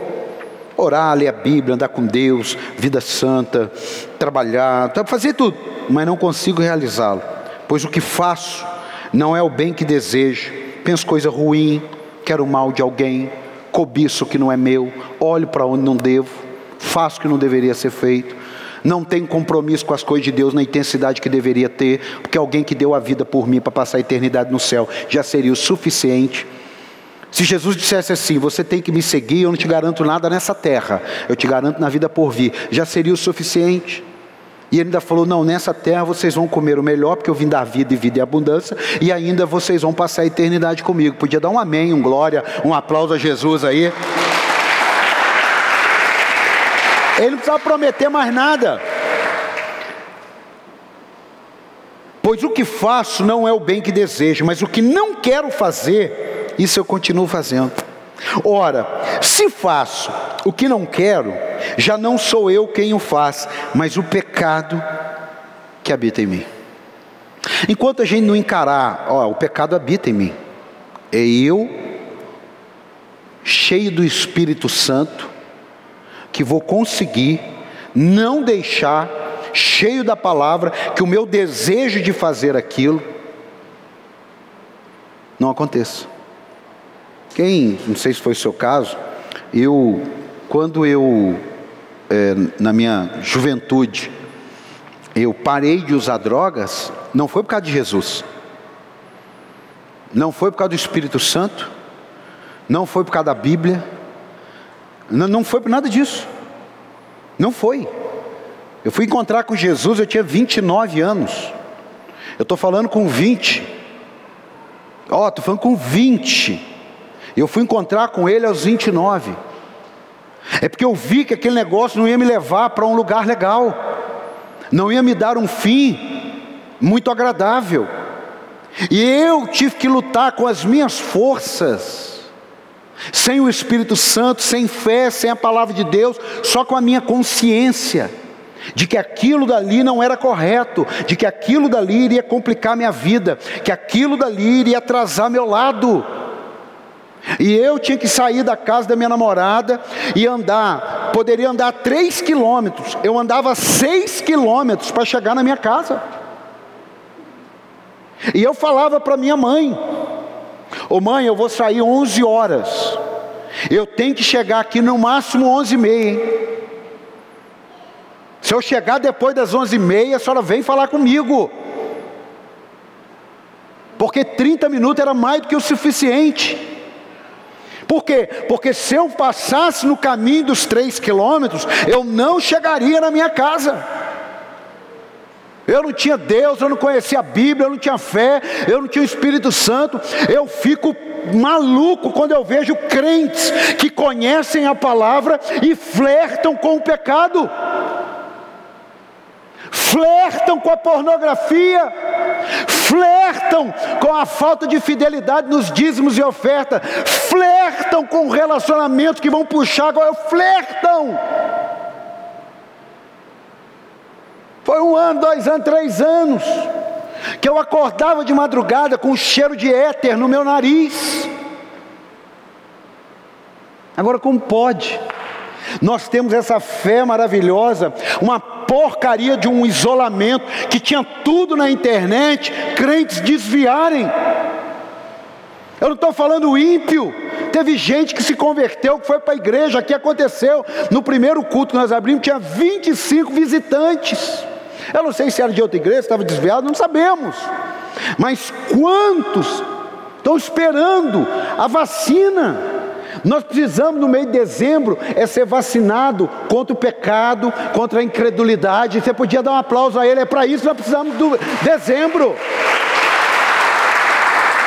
Orar, ler a Bíblia, andar com Deus, vida santa, trabalhar, fazer tudo, mas não consigo realizá-lo, pois o que faço não é o bem que desejo, penso coisa ruim, quero o mal de alguém, cobiço o que não é meu, olho para onde não devo, faço o que não deveria ser feito, não tenho compromisso com as coisas de Deus na intensidade que deveria ter, porque alguém que deu a vida por mim para passar a eternidade no céu já seria o suficiente. Se Jesus dissesse assim: Você tem que me seguir, eu não te garanto nada nessa terra, eu te garanto na vida por vir, já seria o suficiente. E ele ainda falou: Não, nessa terra vocês vão comer o melhor, porque eu vim dar vida e vida e abundância, e ainda vocês vão passar a eternidade comigo. Podia dar um amém, um glória, um aplauso a Jesus aí. Ele não precisava prometer mais nada. Pois o que faço não é o bem que desejo, mas o que não quero fazer, isso eu continuo fazendo. Ora, se faço o que não quero, já não sou eu quem o faz, mas o pecado que habita em mim. Enquanto a gente não encarar, ó, o pecado habita em mim, é eu, cheio do Espírito Santo, que vou conseguir não deixar, cheio da palavra, que o meu desejo de fazer aquilo não aconteça. Quem, não sei se foi o seu caso, eu, quando eu, é, na minha juventude, eu parei de usar drogas, não foi por causa de Jesus, não foi por causa do Espírito Santo, não foi por causa da Bíblia, não, não foi por nada disso, não foi. Eu fui encontrar com Jesus, eu tinha 29 anos, eu estou falando com 20, ó, oh, estou falando com 20, eu fui encontrar com ele aos 29. É porque eu vi que aquele negócio não ia me levar para um lugar legal, não ia me dar um fim muito agradável. E eu tive que lutar com as minhas forças, sem o Espírito Santo, sem fé, sem a palavra de Deus, só com a minha consciência de que aquilo dali não era correto, de que aquilo dali iria complicar minha vida, que aquilo dali iria atrasar meu lado. E eu tinha que sair da casa da minha namorada e andar, poderia andar três quilômetros, eu andava seis quilômetros para chegar na minha casa. E eu falava para minha mãe: Ô oh, mãe, eu vou sair 11 horas, eu tenho que chegar aqui no máximo 11 e meia. Se eu chegar depois das 11 e meia, a senhora vem falar comigo. Porque 30 minutos era mais do que o suficiente. Por quê? Porque se eu passasse no caminho dos três quilômetros, eu não chegaria na minha casa. Eu não tinha Deus, eu não conhecia a Bíblia, eu não tinha fé, eu não tinha o Espírito Santo. Eu fico maluco quando eu vejo crentes que conhecem a palavra e flertam com o pecado flertam com a pornografia, flertam com a falta de fidelidade nos dízimos e oferta, flertam com relacionamentos que vão puxar agora, flertam. Foi um ano, dois anos, três anos, que eu acordava de madrugada com um cheiro de éter no meu nariz. Agora, como pode? Nós temos essa fé maravilhosa, uma porcaria de um isolamento que tinha tudo na internet, crentes desviarem. Eu não estou falando ímpio. Teve gente que se converteu, que foi para a igreja. Aqui aconteceu. No primeiro culto que nós abrimos, tinha 25 visitantes. Eu não sei se era de outra igreja, estava desviado, não sabemos. Mas quantos estão esperando a vacina? Nós precisamos, no mês de dezembro, é ser vacinado contra o pecado, contra a incredulidade. Você podia dar um aplauso a ele, é para isso nós precisamos do dezembro.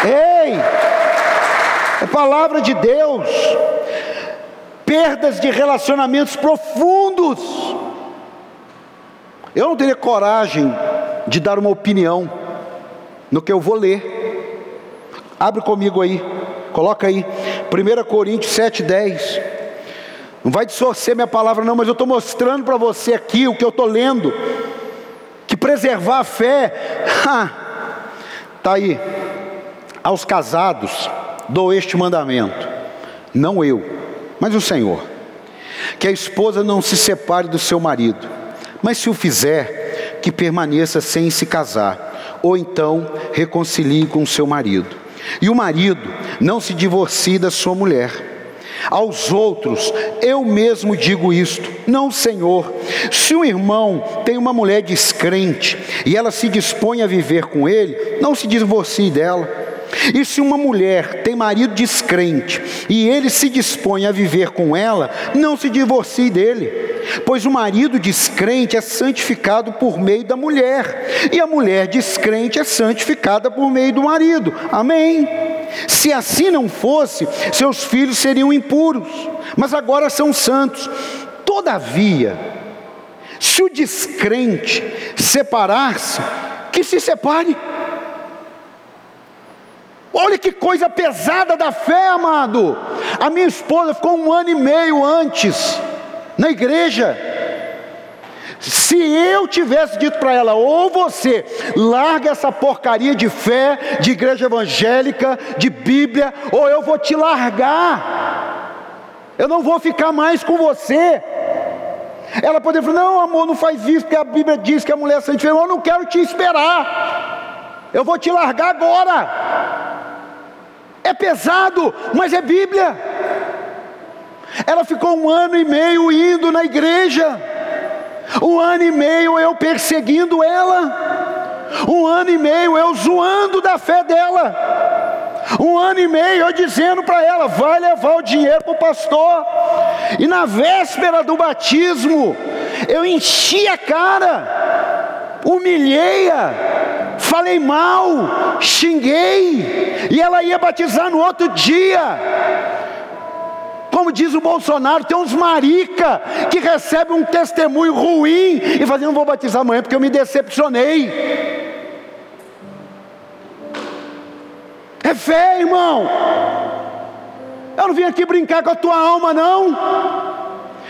Ei, é palavra de Deus. Perdas de relacionamentos profundos. Eu não teria coragem de dar uma opinião no que eu vou ler. Abre comigo aí. Coloca aí, 1 Coríntios 7,10. Não vai distorcer minha palavra, não, mas eu estou mostrando para você aqui o que eu estou lendo. Que preservar a fé, está aí. Aos casados dou este mandamento, não eu, mas o Senhor, que a esposa não se separe do seu marido, mas se o fizer, que permaneça sem se casar, ou então reconcilie com seu marido. E o marido não se divorcie da sua mulher. Aos outros, eu mesmo digo isto, não, Senhor. Se um irmão tem uma mulher descrente e ela se dispõe a viver com ele, não se divorcie dela. E se uma mulher tem marido descrente e ele se dispõe a viver com ela, não se divorcie dele, pois o marido descrente é santificado por meio da mulher, e a mulher descrente é santificada por meio do marido. Amém. Se assim não fosse, seus filhos seriam impuros, mas agora são santos. Todavia, se o descrente separar-se, que se separe. Olha que coisa pesada da fé, amado. A minha esposa ficou um ano e meio antes na igreja. Se eu tivesse dito para ela, ou você larga essa porcaria de fé, de igreja evangélica, de Bíblia, ou eu vou te largar, eu não vou ficar mais com você. Ela poderia falar: Não, amor, não faz isso, porque a Bíblia diz que a mulher é santificada. Eu não quero te esperar, eu vou te largar agora. É pesado, mas é Bíblia. Ela ficou um ano e meio indo na igreja, um ano e meio eu perseguindo ela, um ano e meio eu zoando da fé dela, um ano e meio eu dizendo para ela: vai levar o dinheiro para o pastor, e na véspera do batismo, eu enchi a cara, humilhei-a, falei mal, xinguei, e ela ia batizar no outro dia. Como diz o Bolsonaro, tem uns marica que recebem um testemunho ruim e fazem, não vou batizar amanhã porque eu me decepcionei. É fé, irmão. Eu não vim aqui brincar com a tua alma, não.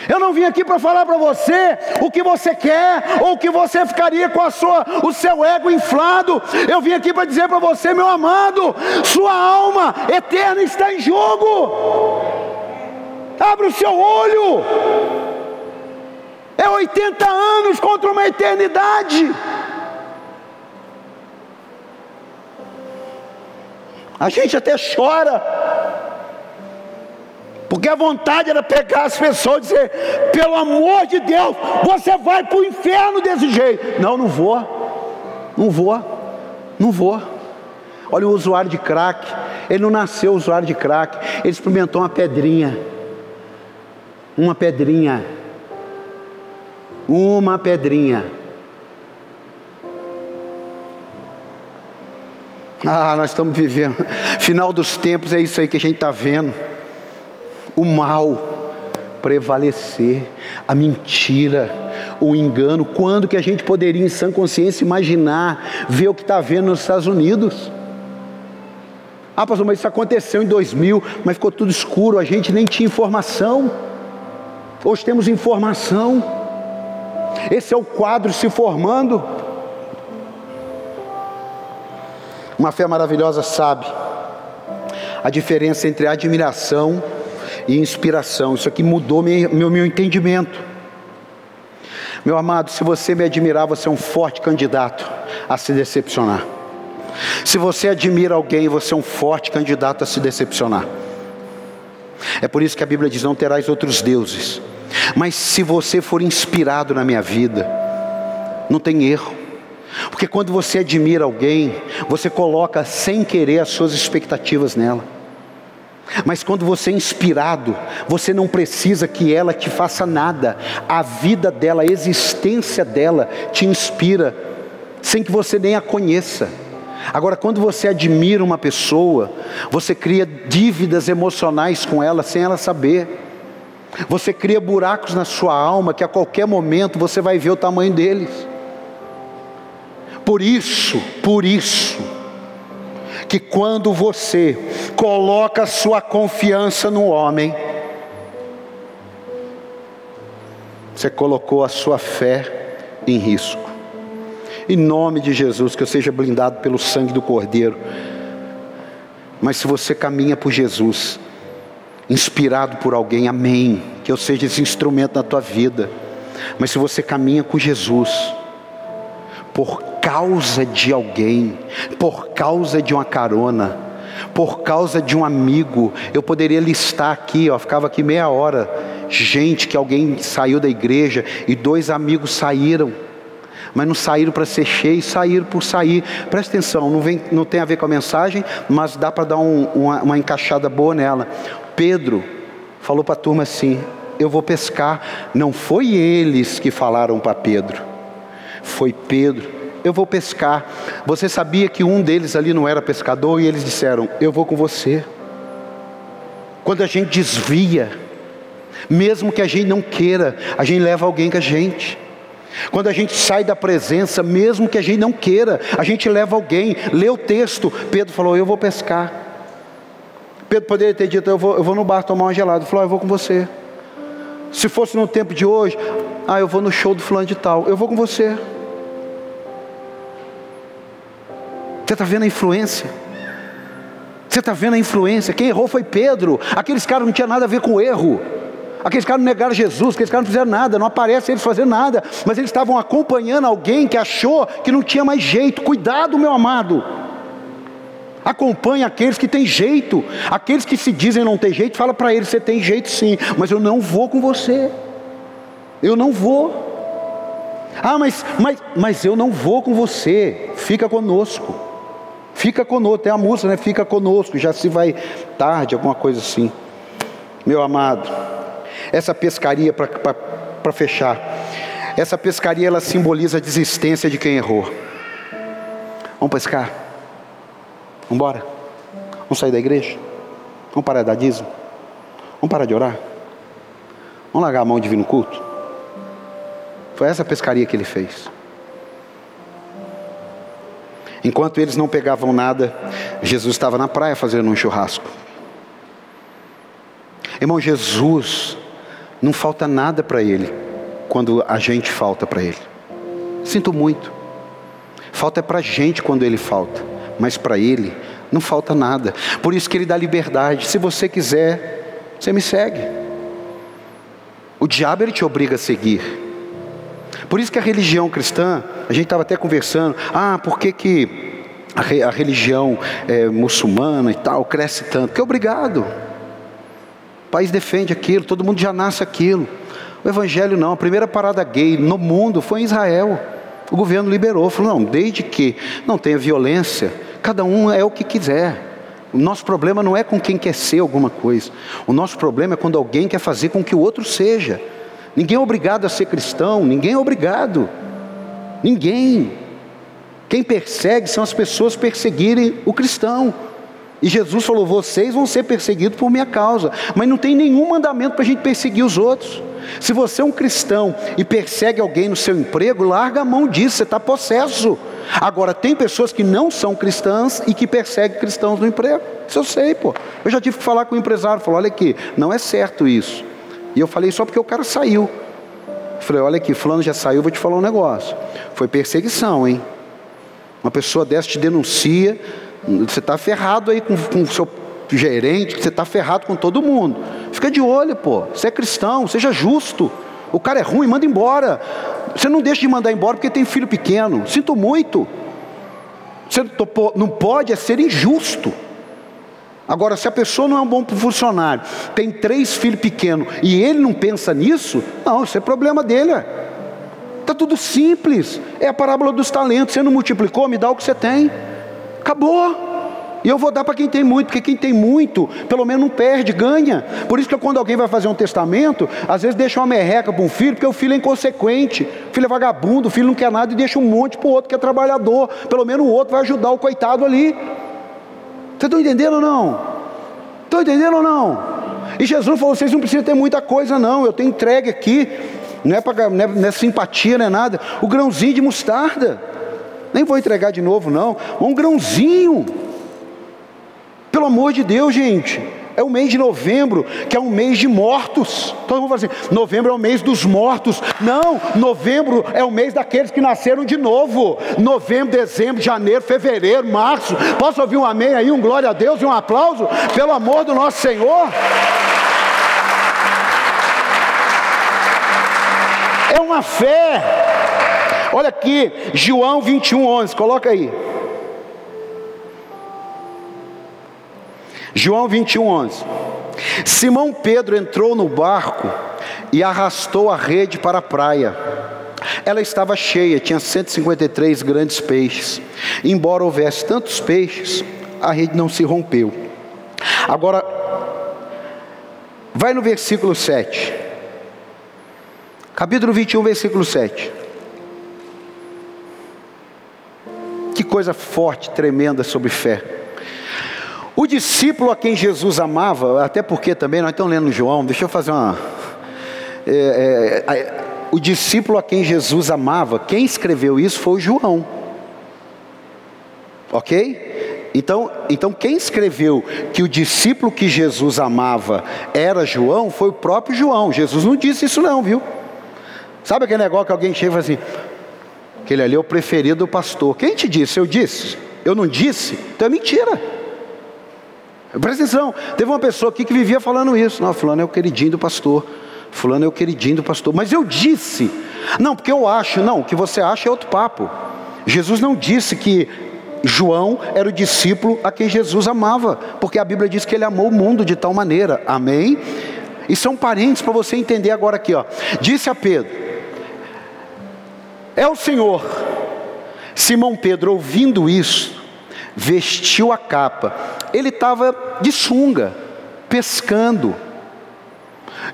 Eu não vim aqui para falar para você o que você quer ou o que você ficaria com a sua, o seu ego inflado. Eu vim aqui para dizer para você, meu amado, sua alma eterna está em jogo. Abra o seu olho. É 80 anos contra uma eternidade. A gente até chora. Porque a vontade era pegar as pessoas e dizer: pelo amor de Deus, você vai para o inferno desse jeito. Não, não vou. Não vou. Não vou. Olha o usuário de crack. Ele não nasceu usuário de crack, ele experimentou uma pedrinha. Uma pedrinha. Uma pedrinha. Ah, nós estamos vivendo. Final dos tempos é isso aí que a gente está vendo. O mal prevalecer, a mentira, o engano. Quando que a gente poderia, em sã consciência, imaginar, ver o que está vendo nos Estados Unidos? Ah, pastor, mas isso aconteceu em 2000, mas ficou tudo escuro, a gente nem tinha informação. Hoje temos informação. Esse é o quadro se formando. Uma fé maravilhosa sabe a diferença entre admiração e inspiração. Isso aqui mudou meu, meu, meu entendimento. Meu amado, se você me admirar, você é um forte candidato a se decepcionar. Se você admira alguém, você é um forte candidato a se decepcionar. É por isso que a Bíblia diz: não terás outros deuses. Mas se você for inspirado na minha vida, não tem erro. Porque quando você admira alguém, você coloca sem querer as suas expectativas nela. Mas quando você é inspirado, você não precisa que ela te faça nada. A vida dela, a existência dela te inspira, sem que você nem a conheça. Agora, quando você admira uma pessoa, você cria dívidas emocionais com ela sem ela saber. Você cria buracos na sua alma que a qualquer momento você vai ver o tamanho deles. Por isso, por isso, que quando você coloca sua confiança no homem, você colocou a sua fé em risco. Em nome de Jesus, que eu seja blindado pelo sangue do Cordeiro. Mas se você caminha por Jesus, inspirado por alguém, amém. Que eu seja esse instrumento na tua vida. Mas se você caminha com Jesus, por causa de alguém, por causa de uma carona, por causa de um amigo, eu poderia listar aqui, ó, ficava aqui meia hora, gente que alguém saiu da igreja e dois amigos saíram mas não saíram para ser cheios, saíram por sair. Presta atenção, não, vem, não tem a ver com a mensagem, mas dá para dar um, uma, uma encaixada boa nela. Pedro falou para a turma assim: Eu vou pescar. Não foi eles que falaram para Pedro, foi Pedro. Eu vou pescar. Você sabia que um deles ali não era pescador e eles disseram: Eu vou com você. Quando a gente desvia, mesmo que a gente não queira, a gente leva alguém com a gente. Quando a gente sai da presença, mesmo que a gente não queira, a gente leva alguém, lê o texto. Pedro falou: Eu vou pescar. Pedro poderia ter dito: Eu vou, eu vou no bar tomar uma gelada. Ele falou: ah, Eu vou com você. Se fosse no tempo de hoje, ah, eu vou no show do fulano de tal. Eu vou com você. Você está vendo a influência? Você está vendo a influência? Quem errou foi Pedro. Aqueles caras não tinham nada a ver com o erro. Aqueles caras não negaram Jesus, aqueles caras não fizeram nada, não aparece eles fazendo nada, mas eles estavam acompanhando alguém que achou que não tinha mais jeito. Cuidado, meu amado. Acompanhe aqueles que têm jeito, aqueles que se dizem não ter jeito, fala para eles: você tem jeito sim, mas eu não vou com você. Eu não vou. Ah, mas, mas, mas eu não vou com você. Fica conosco. Fica conosco. Tem a música, né? Fica conosco. Já se vai tarde, alguma coisa assim. Meu amado. Essa pescaria, para fechar, essa pescaria ela simboliza a desistência de quem errou. Vamos pescar? Vamos embora? Vamos sair da igreja? Vamos parar de dar dízimo? Vamos parar de orar? Vamos largar a mão de vir no culto? Foi essa pescaria que ele fez. Enquanto eles não pegavam nada, Jesus estava na praia fazendo um churrasco. Irmão, Jesus não falta nada para Ele quando a gente falta para Ele. Sinto muito. Falta é para a gente quando Ele falta, mas para Ele não falta nada. Por isso que Ele dá liberdade. Se você quiser, você me segue. O diabo ele te obriga a seguir. Por isso que a religião cristã, a gente estava até conversando, ah, por que, que a, religião é, muçulmana e tal cresce tanto? Porque é obrigado país defende aquilo, todo mundo já nasce aquilo. O evangelho não, a primeira parada gay no mundo foi em Israel. O governo liberou, falou: não, desde que não tenha violência, cada um é o que quiser. O nosso problema não é com quem quer ser alguma coisa. O nosso problema é quando alguém quer fazer com que o outro seja. Ninguém é obrigado a ser cristão, ninguém é obrigado. Ninguém. Quem persegue são as pessoas perseguirem o cristão. E Jesus falou: vocês vão ser perseguidos por minha causa. Mas não tem nenhum mandamento para a gente perseguir os outros. Se você é um cristão e persegue alguém no seu emprego, larga a mão disso, você está possesso. Agora, tem pessoas que não são cristãs e que perseguem cristãos no emprego. Isso eu sei, pô. Eu já tive que falar com o empresário, falou: olha aqui, não é certo isso. E eu falei só porque o cara saiu. Eu falei, olha aqui, fulano já saiu, vou te falar um negócio. Foi perseguição, hein? Uma pessoa dessa te denuncia, você está ferrado aí com o seu gerente, você está ferrado com todo mundo. Fica de olho, pô. Você é cristão, seja justo. O cara é ruim, manda embora. Você não deixa de mandar embora porque tem filho pequeno. Sinto muito. Você não pode é ser injusto. Agora, se a pessoa não é um bom funcionário, tem três filhos pequenos e ele não pensa nisso, não, isso é problema dele. Está tudo simples. É a parábola dos talentos. Você não multiplicou, me dá o que você tem. Acabou. E eu vou dar para quem tem muito, porque quem tem muito, pelo menos não perde, ganha. Por isso que quando alguém vai fazer um testamento, às vezes deixa uma merreca para um filho, porque o filho é inconsequente, o filho é vagabundo, o filho não quer nada e deixa um monte para o outro que é trabalhador. Pelo menos o outro vai ajudar o coitado ali. Vocês estão entendendo ou não? Estão entendendo ou não? E Jesus falou: vocês não precisam ter muita coisa, não. Eu tenho entregue aqui, não é, pra, não é, não é simpatia, não é nada. O grãozinho de mostarda. Nem vou entregar de novo, não. Um grãozinho. Pelo amor de Deus, gente. É o mês de novembro, que é um mês de mortos. Todo mundo fala assim: novembro é o mês dos mortos. Não, novembro é o mês daqueles que nasceram de novo. Novembro, dezembro, janeiro, fevereiro, março. Posso ouvir um amém aí, um glória a Deus e um aplauso? Pelo amor do nosso Senhor. É uma fé. Olha aqui, João 21, 11, coloca aí. João 21, 11. Simão Pedro entrou no barco e arrastou a rede para a praia. Ela estava cheia, tinha 153 grandes peixes. Embora houvesse tantos peixes, a rede não se rompeu. Agora, vai no versículo 7. Capítulo 21, versículo 7. Que coisa forte, tremenda sobre fé. O discípulo a quem Jesus amava, até porque também nós estamos lendo João, deixa eu fazer uma. É, é, é, o discípulo a quem Jesus amava, quem escreveu isso foi o João. Ok? Então, então quem escreveu que o discípulo que Jesus amava era João foi o próprio João. Jesus não disse isso não, viu? Sabe aquele negócio que alguém chega e fala assim, aquele ali é o preferido do pastor. Quem te disse? Eu disse? Eu não disse? Então é mentira. Presta atenção, teve uma pessoa aqui que vivia falando isso. Não, fulano é o queridinho do pastor. Fulano é o queridinho do pastor. Mas eu disse. Não, porque eu acho. Não, o que você acha é outro papo. Jesus não disse que João era o discípulo a quem Jesus amava, porque a Bíblia diz que ele amou o mundo de tal maneira. Amém? E são parentes para você entender agora aqui, ó. Disse a Pedro: É o Senhor. Simão Pedro, ouvindo isso, vestiu a capa. Ele estava de sunga, pescando.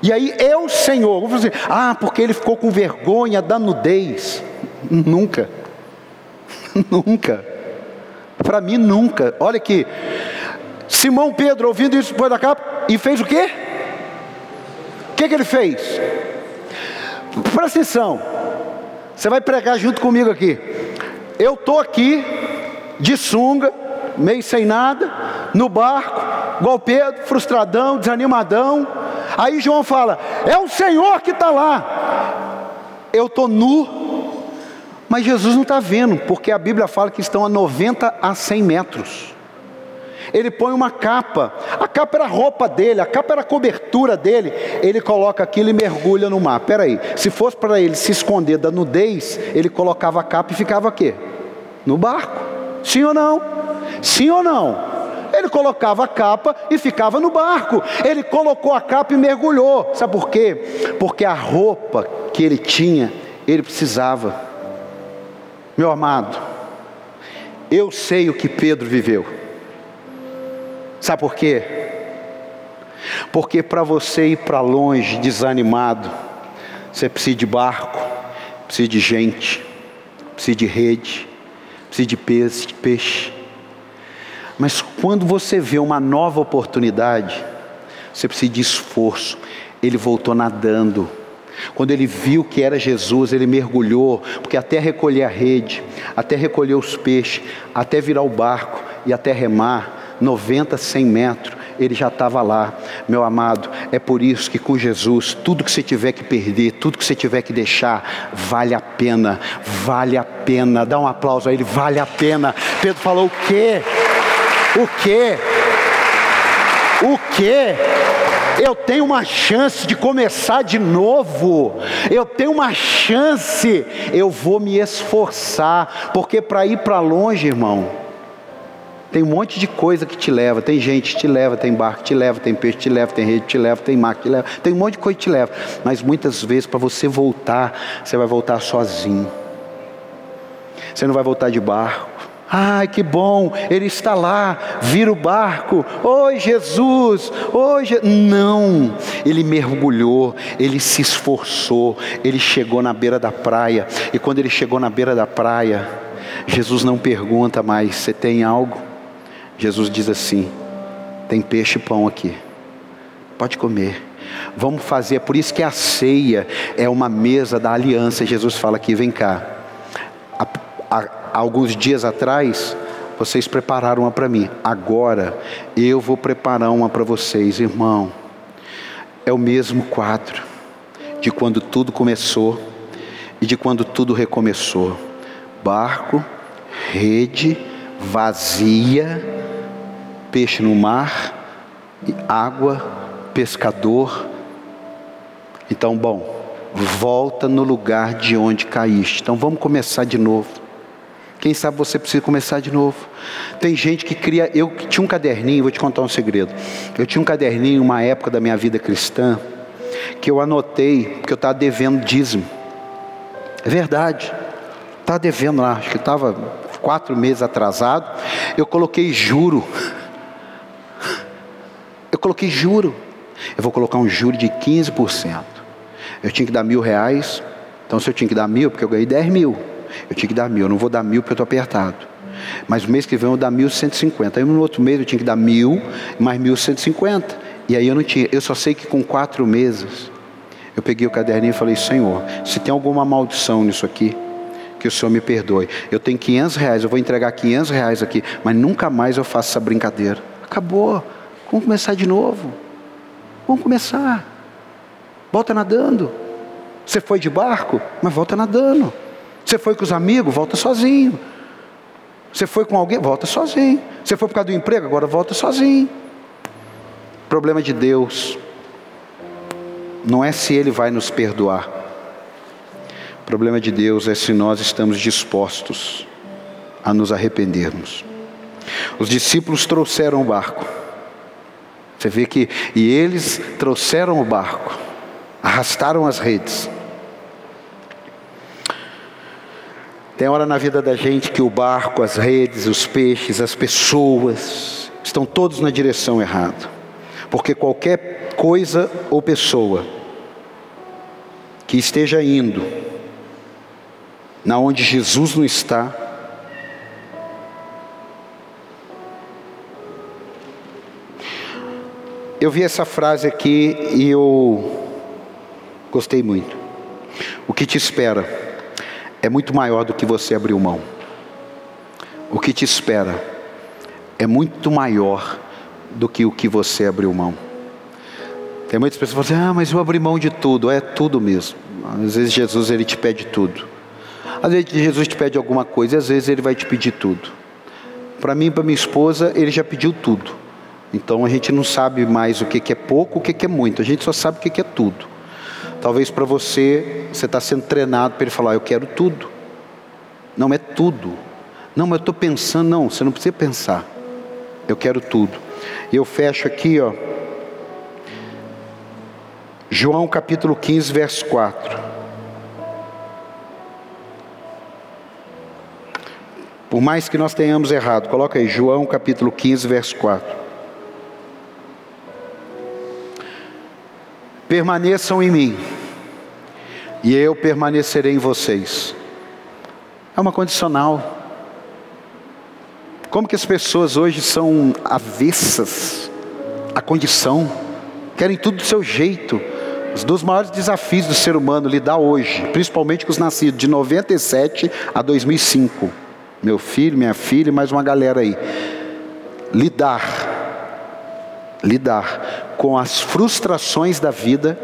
E aí é o Senhor. Vamos dizer, ah, porque ele ficou com vergonha da nudez. Nunca. nunca. Para mim, nunca. Olha aqui. Simão Pedro, ouvindo isso depois da capa, e fez o quê? O que, que ele fez? Presta atenção. Você vai pregar junto comigo aqui. Eu estou aqui de sunga, meio sem nada, no barco, igual Pedro, frustradão, desanimadão. Aí João fala: É o Senhor que está lá. Eu estou nu, mas Jesus não está vendo, porque a Bíblia fala que estão a 90 a 100 metros. Ele põe uma capa, a capa era a roupa dele, a capa era a cobertura dele. Ele coloca aquilo e mergulha no mar. Peraí, se fosse para ele se esconder da nudez, ele colocava a capa e ficava aqui, no barco. Sim ou não? Sim ou não? Ele colocava a capa e ficava no barco. Ele colocou a capa e mergulhou. Sabe por quê? Porque a roupa que ele tinha, ele precisava. Meu amado, eu sei o que Pedro viveu. Sabe por quê? Porque para você ir para longe desanimado, você precisa de barco, precisa de gente, precisa de rede, precisa de peixe. Mas quando você vê uma nova oportunidade, você precisa de esforço. Ele voltou nadando. Quando ele viu que era Jesus, ele mergulhou, porque até recolher a rede, até recolher os peixes, até virar o barco e até remar, 90, 100 metros, ele já estava lá. Meu amado, é por isso que com Jesus, tudo que você tiver que perder, tudo que você tiver que deixar, vale a pena, vale a pena. Dá um aplauso a ele, vale a pena. Pedro falou: o quê? O quê? O quê? Eu tenho uma chance de começar de novo. Eu tenho uma chance. Eu vou me esforçar, porque para ir para longe, irmão, tem um monte de coisa que te leva. Tem gente que te leva, tem barco que te leva, tem peixe que te leva, tem rede que te leva, tem mar que te leva. Tem um monte de coisa que te leva. Mas muitas vezes, para você voltar, você vai voltar sozinho. Você não vai voltar de barco. Ai, que bom, ele está lá, vira o barco. Oi, Jesus. Oi, Je... não. Ele mergulhou, ele se esforçou, ele chegou na beira da praia. E quando ele chegou na beira da praia, Jesus não pergunta mais: "Você tem algo?" Jesus diz assim: tem peixe e pão aqui, pode comer. Vamos fazer, é por isso que a ceia é uma mesa da aliança. Jesus fala aqui: vem cá. Há, há, alguns dias atrás, vocês prepararam uma para mim, agora eu vou preparar uma para vocês, irmão. É o mesmo quadro de quando tudo começou e de quando tudo recomeçou. Barco, rede, vazia, peixe no mar, água, pescador. Então, bom, volta no lugar de onde caíste. Então vamos começar de novo. Quem sabe você precisa começar de novo. Tem gente que cria. Eu tinha um caderninho, vou te contar um segredo. Eu tinha um caderninho, uma época da minha vida cristã, que eu anotei, porque eu estava devendo dízimo. É verdade. Estava devendo lá, acho que estava quatro meses atrasado. Eu coloquei juro. Eu coloquei juro. Eu vou colocar um juro de 15%. Eu tinha que dar mil reais. Então, se eu tinha que dar mil, porque eu ganhei 10 mil, eu tinha que dar mil. Eu não vou dar mil porque eu estou apertado. Mas o mês que vem eu vou dar mil cento e cinquenta. Aí no outro mês eu tinha que dar mil, mais mil cento e cinquenta. E aí eu não tinha. Eu só sei que com quatro meses, eu peguei o caderninho e falei, Senhor, se tem alguma maldição nisso aqui, que o Senhor me perdoe. Eu tenho 500 reais, eu vou entregar 500 reais aqui, mas nunca mais eu faço essa brincadeira. Acabou. Vamos começar de novo. Vamos começar. Volta nadando. Você foi de barco, mas volta nadando. Você foi com os amigos, volta sozinho. Você foi com alguém, volta sozinho. Você foi por causa do emprego, agora volta sozinho. Problema de Deus não é se Ele vai nos perdoar. O problema de Deus é se nós estamos dispostos a nos arrependermos. Os discípulos trouxeram o barco. Você vê que, e eles trouxeram o barco, arrastaram as redes. Tem hora na vida da gente que o barco, as redes, os peixes, as pessoas, estão todos na direção errada. Porque qualquer coisa ou pessoa que esteja indo na onde Jesus não está, Eu vi essa frase aqui e eu gostei muito. O que te espera é muito maior do que você abriu mão. O que te espera é muito maior do que o que você abriu mão. Tem muitas pessoas que falam assim, ah, mas eu abri mão de tudo. É tudo mesmo. Às vezes Jesus ele te pede tudo. Às vezes Jesus te pede alguma coisa e às vezes ele vai te pedir tudo. Para mim, para minha esposa, ele já pediu tudo. Então a gente não sabe mais o que, é pouco, o que, é muito, a gente só sabe o que, é tudo. Talvez para você, você está sendo treinado para ele falar, eu quero tudo. Não é tudo. Não, mas eu estou pensando, não, você não precisa pensar. Eu quero tudo. E eu fecho aqui, ó. João capítulo 15, verso 4. Por mais que nós tenhamos errado, coloca aí, João capítulo 15, verso 4. Permaneçam em mim, e eu permanecerei em vocês. É uma condicional. Como que as pessoas hoje são avessas à condição, querem tudo do seu jeito. Os dos maiores desafios do ser humano lidar hoje, principalmente com os nascidos de 97 a 2005. Meu filho, minha filha e mais uma galera aí. Lidar, lidar com as frustrações da vida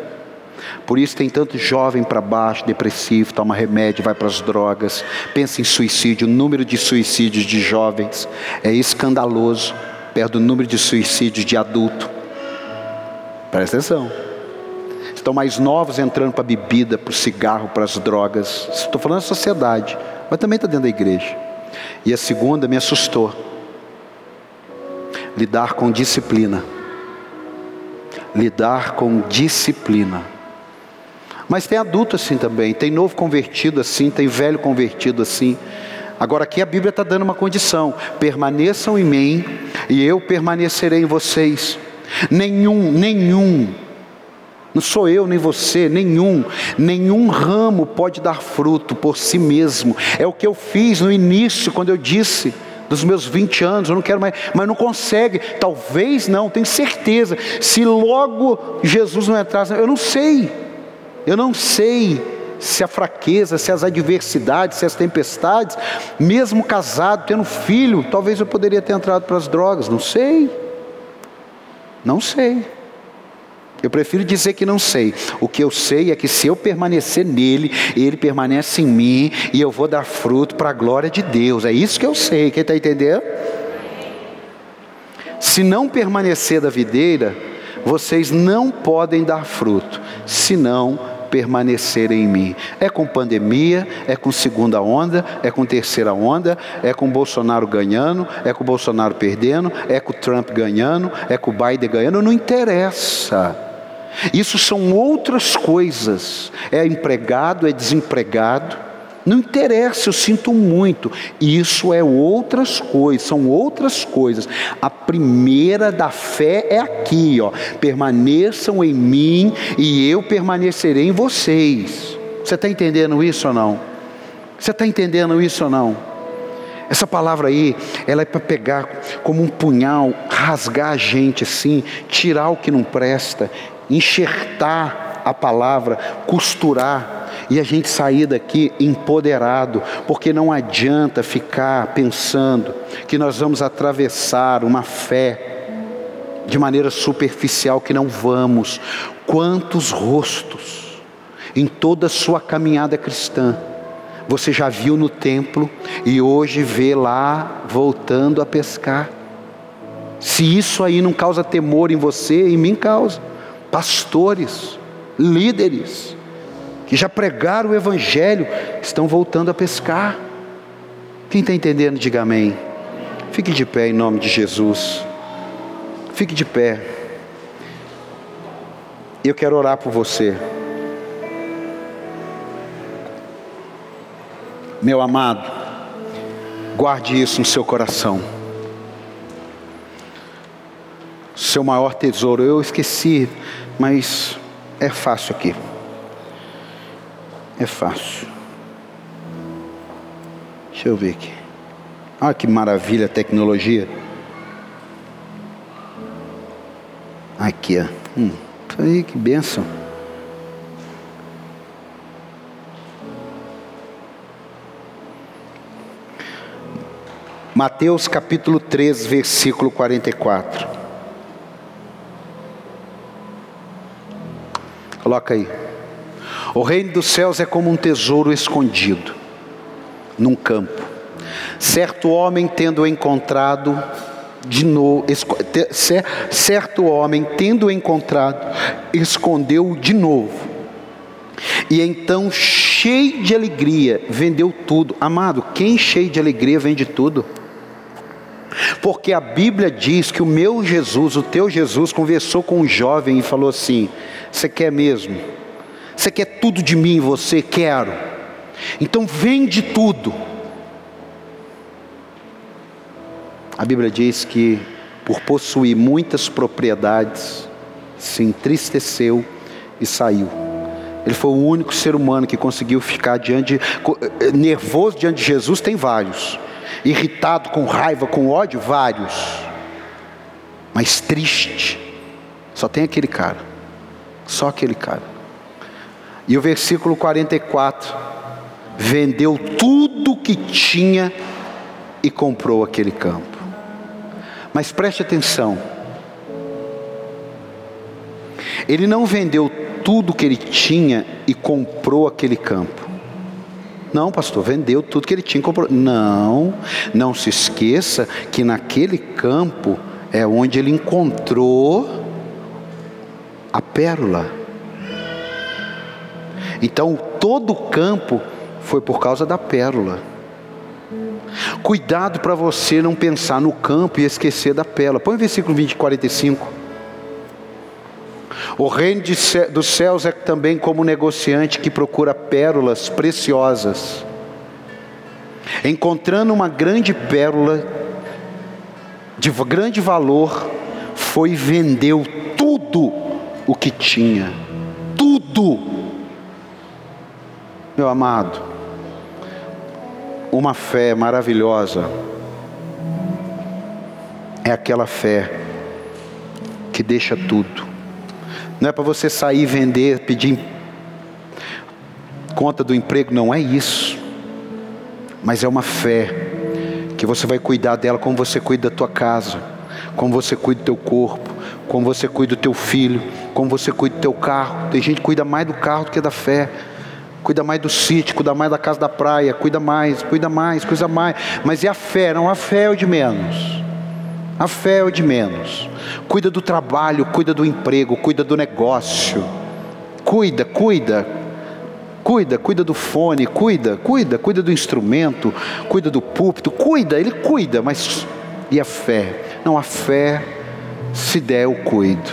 por isso tem tanto jovem para baixo, depressivo, toma remédio, vai para as drogas, pensa em suicídio. O número de suicídios de jovens é escandaloso, perto do número de suicídios de adulto. Presta atenção. Estão mais novos entrando para a bebida, para o cigarro, para as drogas. Estou falando da sociedade, mas também está dentro da igreja. E a segunda me assustou. Lidar com disciplina. Lidar com disciplina. Mas tem adulto assim também, tem novo convertido assim, tem velho convertido assim. Agora aqui a Bíblia está dando uma condição: permaneçam em mim e eu permanecerei em vocês. Nenhum, nenhum, não sou eu nem você, nenhum, nenhum ramo pode dar fruto por si mesmo. É o que eu fiz no início, quando eu disse dos meus 20 anos, eu não quero mais, mas não consegue. Talvez não, tenho certeza. Se logo Jesus não entrasse, eu não sei. Eu não sei se a fraqueza, se as adversidades, se as tempestades, mesmo casado, tendo filho, talvez eu poderia ter entrado para as drogas, não sei. Não sei. Eu prefiro dizer que não sei. O que eu sei é que se eu permanecer nele, ele permanece em mim e eu vou dar fruto para a glória de Deus. É isso que eu sei. Quem está entendendo? Se não permanecer da videira, vocês não podem dar fruto, senão permanecer em mim. É com pandemia, é com segunda onda, é com terceira onda, é com Bolsonaro ganhando, é com Bolsonaro perdendo, é com Trump ganhando, é com Biden ganhando, não interessa. Isso são outras coisas. É empregado, é desempregado. Não interessa, eu sinto muito. Isso é outras coisas, são outras coisas. A primeira da fé é aqui, ó. Permaneçam em mim e eu permanecerei em vocês. Você está entendendo isso ou não? Você está entendendo isso ou não? Essa palavra aí, ela é para pegar como um punhal, rasgar a gente assim, tirar o que não presta, enxertar a palavra, costurar e a gente sair daqui empoderado, porque não adianta ficar pensando que nós vamos atravessar uma fé de maneira superficial que não vamos. Quantos rostos em toda a sua caminhada cristã você já viu no templo e hoje vê lá voltando a pescar? Se isso aí não causa temor em você, em mim causa. Pastores, líderes, que já pregaram o Evangelho, estão voltando a pescar. Quem está entendendo, diga amém. Fique de pé em nome de Jesus. Fique de pé. Eu quero orar por você. Meu amado, guarde isso no seu coração. Seu maior tesouro, eu esqueci, mas é fácil aqui. É fácil. Deixa eu ver aqui. Olha que maravilha a tecnologia. Aqui, ó. Hum, aí, que benção. Mateus capítulo 3, versículo 44. Coloca aí. O reino dos céus é como um tesouro escondido num campo. Certo homem tendo encontrado de novo, certo homem tendo encontrado, escondeu de novo. E então, cheio de alegria, vendeu tudo. Amado, quem cheio de alegria vende tudo? Porque a Bíblia diz que o meu Jesus, o teu Jesus, conversou com um jovem e falou assim: Você quer mesmo? Você quer tudo de mim, você quero. Então vende tudo. A Bíblia diz que por possuir muitas propriedades, se entristeceu e saiu. Ele foi o único ser humano que conseguiu ficar diante, eh, nervoso diante de Jesus, tem vários. Irritado, com raiva, com ódio, vários. Mas triste, só tem aquele cara. Só aquele cara. E o versículo 44: vendeu tudo que tinha e comprou aquele campo. Mas preste atenção, ele não vendeu tudo que ele tinha e comprou aquele campo. Não, pastor, vendeu tudo que ele tinha e comprou. Não, não se esqueça que naquele campo é onde ele encontrou a pérola. Então, todo o campo foi por causa da pérola. Cuidado para você não pensar no campo e esquecer da pérola. Põe o versículo 20, 45. O reino dos céus é também como negociante que procura pérolas preciosas. Encontrando uma grande pérola de grande valor, foi e vendeu tudo o que tinha. Tudo. Meu amado, uma fé maravilhosa é aquela fé que deixa tudo não é para você sair vender, pedir conta do emprego, não é isso. Mas é uma fé que você vai cuidar dela como você cuida da tua casa, como você cuida do teu corpo, como você cuida do teu filho, como você cuida do teu carro. Tem gente que cuida mais do carro do que da fé. Cuida mais do sítio, cuida mais da casa da praia, cuida mais, cuida mais, cuida mais. Mas e a fé? Não, a fé é o de menos. A fé é o de menos. Cuida do trabalho, cuida do emprego, cuida do negócio. Cuida, cuida. Cuida, cuida do fone, cuida, cuida, cuida do instrumento, cuida do púlpito, cuida, ele cuida, mas e a fé? Não, a fé, se der, eu cuido.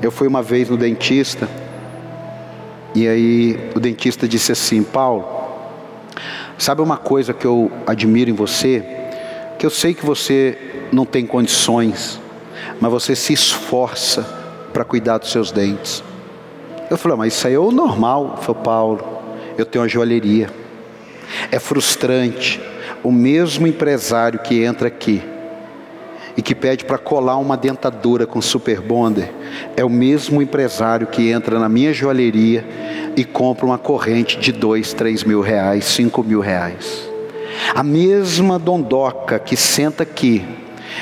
Eu fui uma vez no dentista, e aí o dentista disse assim: Paulo, sabe uma coisa que eu admiro em você? Que eu sei que você não tem condições, mas você se esforça para cuidar dos seus dentes. Eu falei, mas isso aí é o normal. Falei, Paulo, eu tenho uma joalheria. É frustrante. O mesmo empresário que entra aqui e que pede para colar uma dentadura com super bonder é o mesmo empresário que entra na minha joalheria e compra uma corrente de dois, três mil reais, cinco mil reais. A mesma dondoca que senta aqui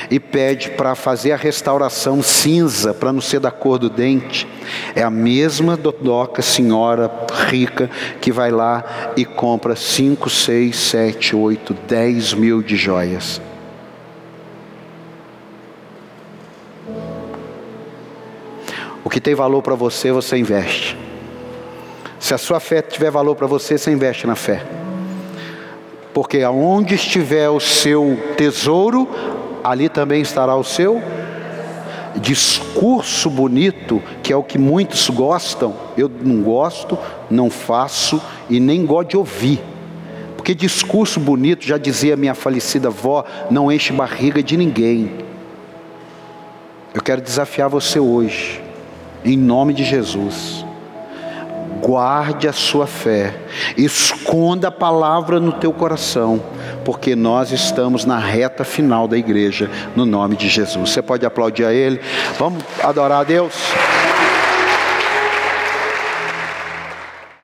e pede para fazer a restauração cinza, para não ser da cor do dente, é a mesma dondoca senhora rica que vai lá e compra 5, 6, 7, 8, 10 mil de joias. O que tem valor para você, você investe. Se a sua fé tiver valor para você, você investe na fé porque aonde estiver o seu tesouro, ali também estará o seu discurso bonito, que é o que muitos gostam. Eu não gosto, não faço e nem gosto de ouvir. Porque discurso bonito, já dizia minha falecida avó, não enche barriga de ninguém. Eu quero desafiar você hoje, em nome de Jesus guarde a sua fé, esconda a palavra no teu coração, porque nós estamos na reta final da igreja, no nome de Jesus. Você pode aplaudir a Ele, vamos adorar a Deus.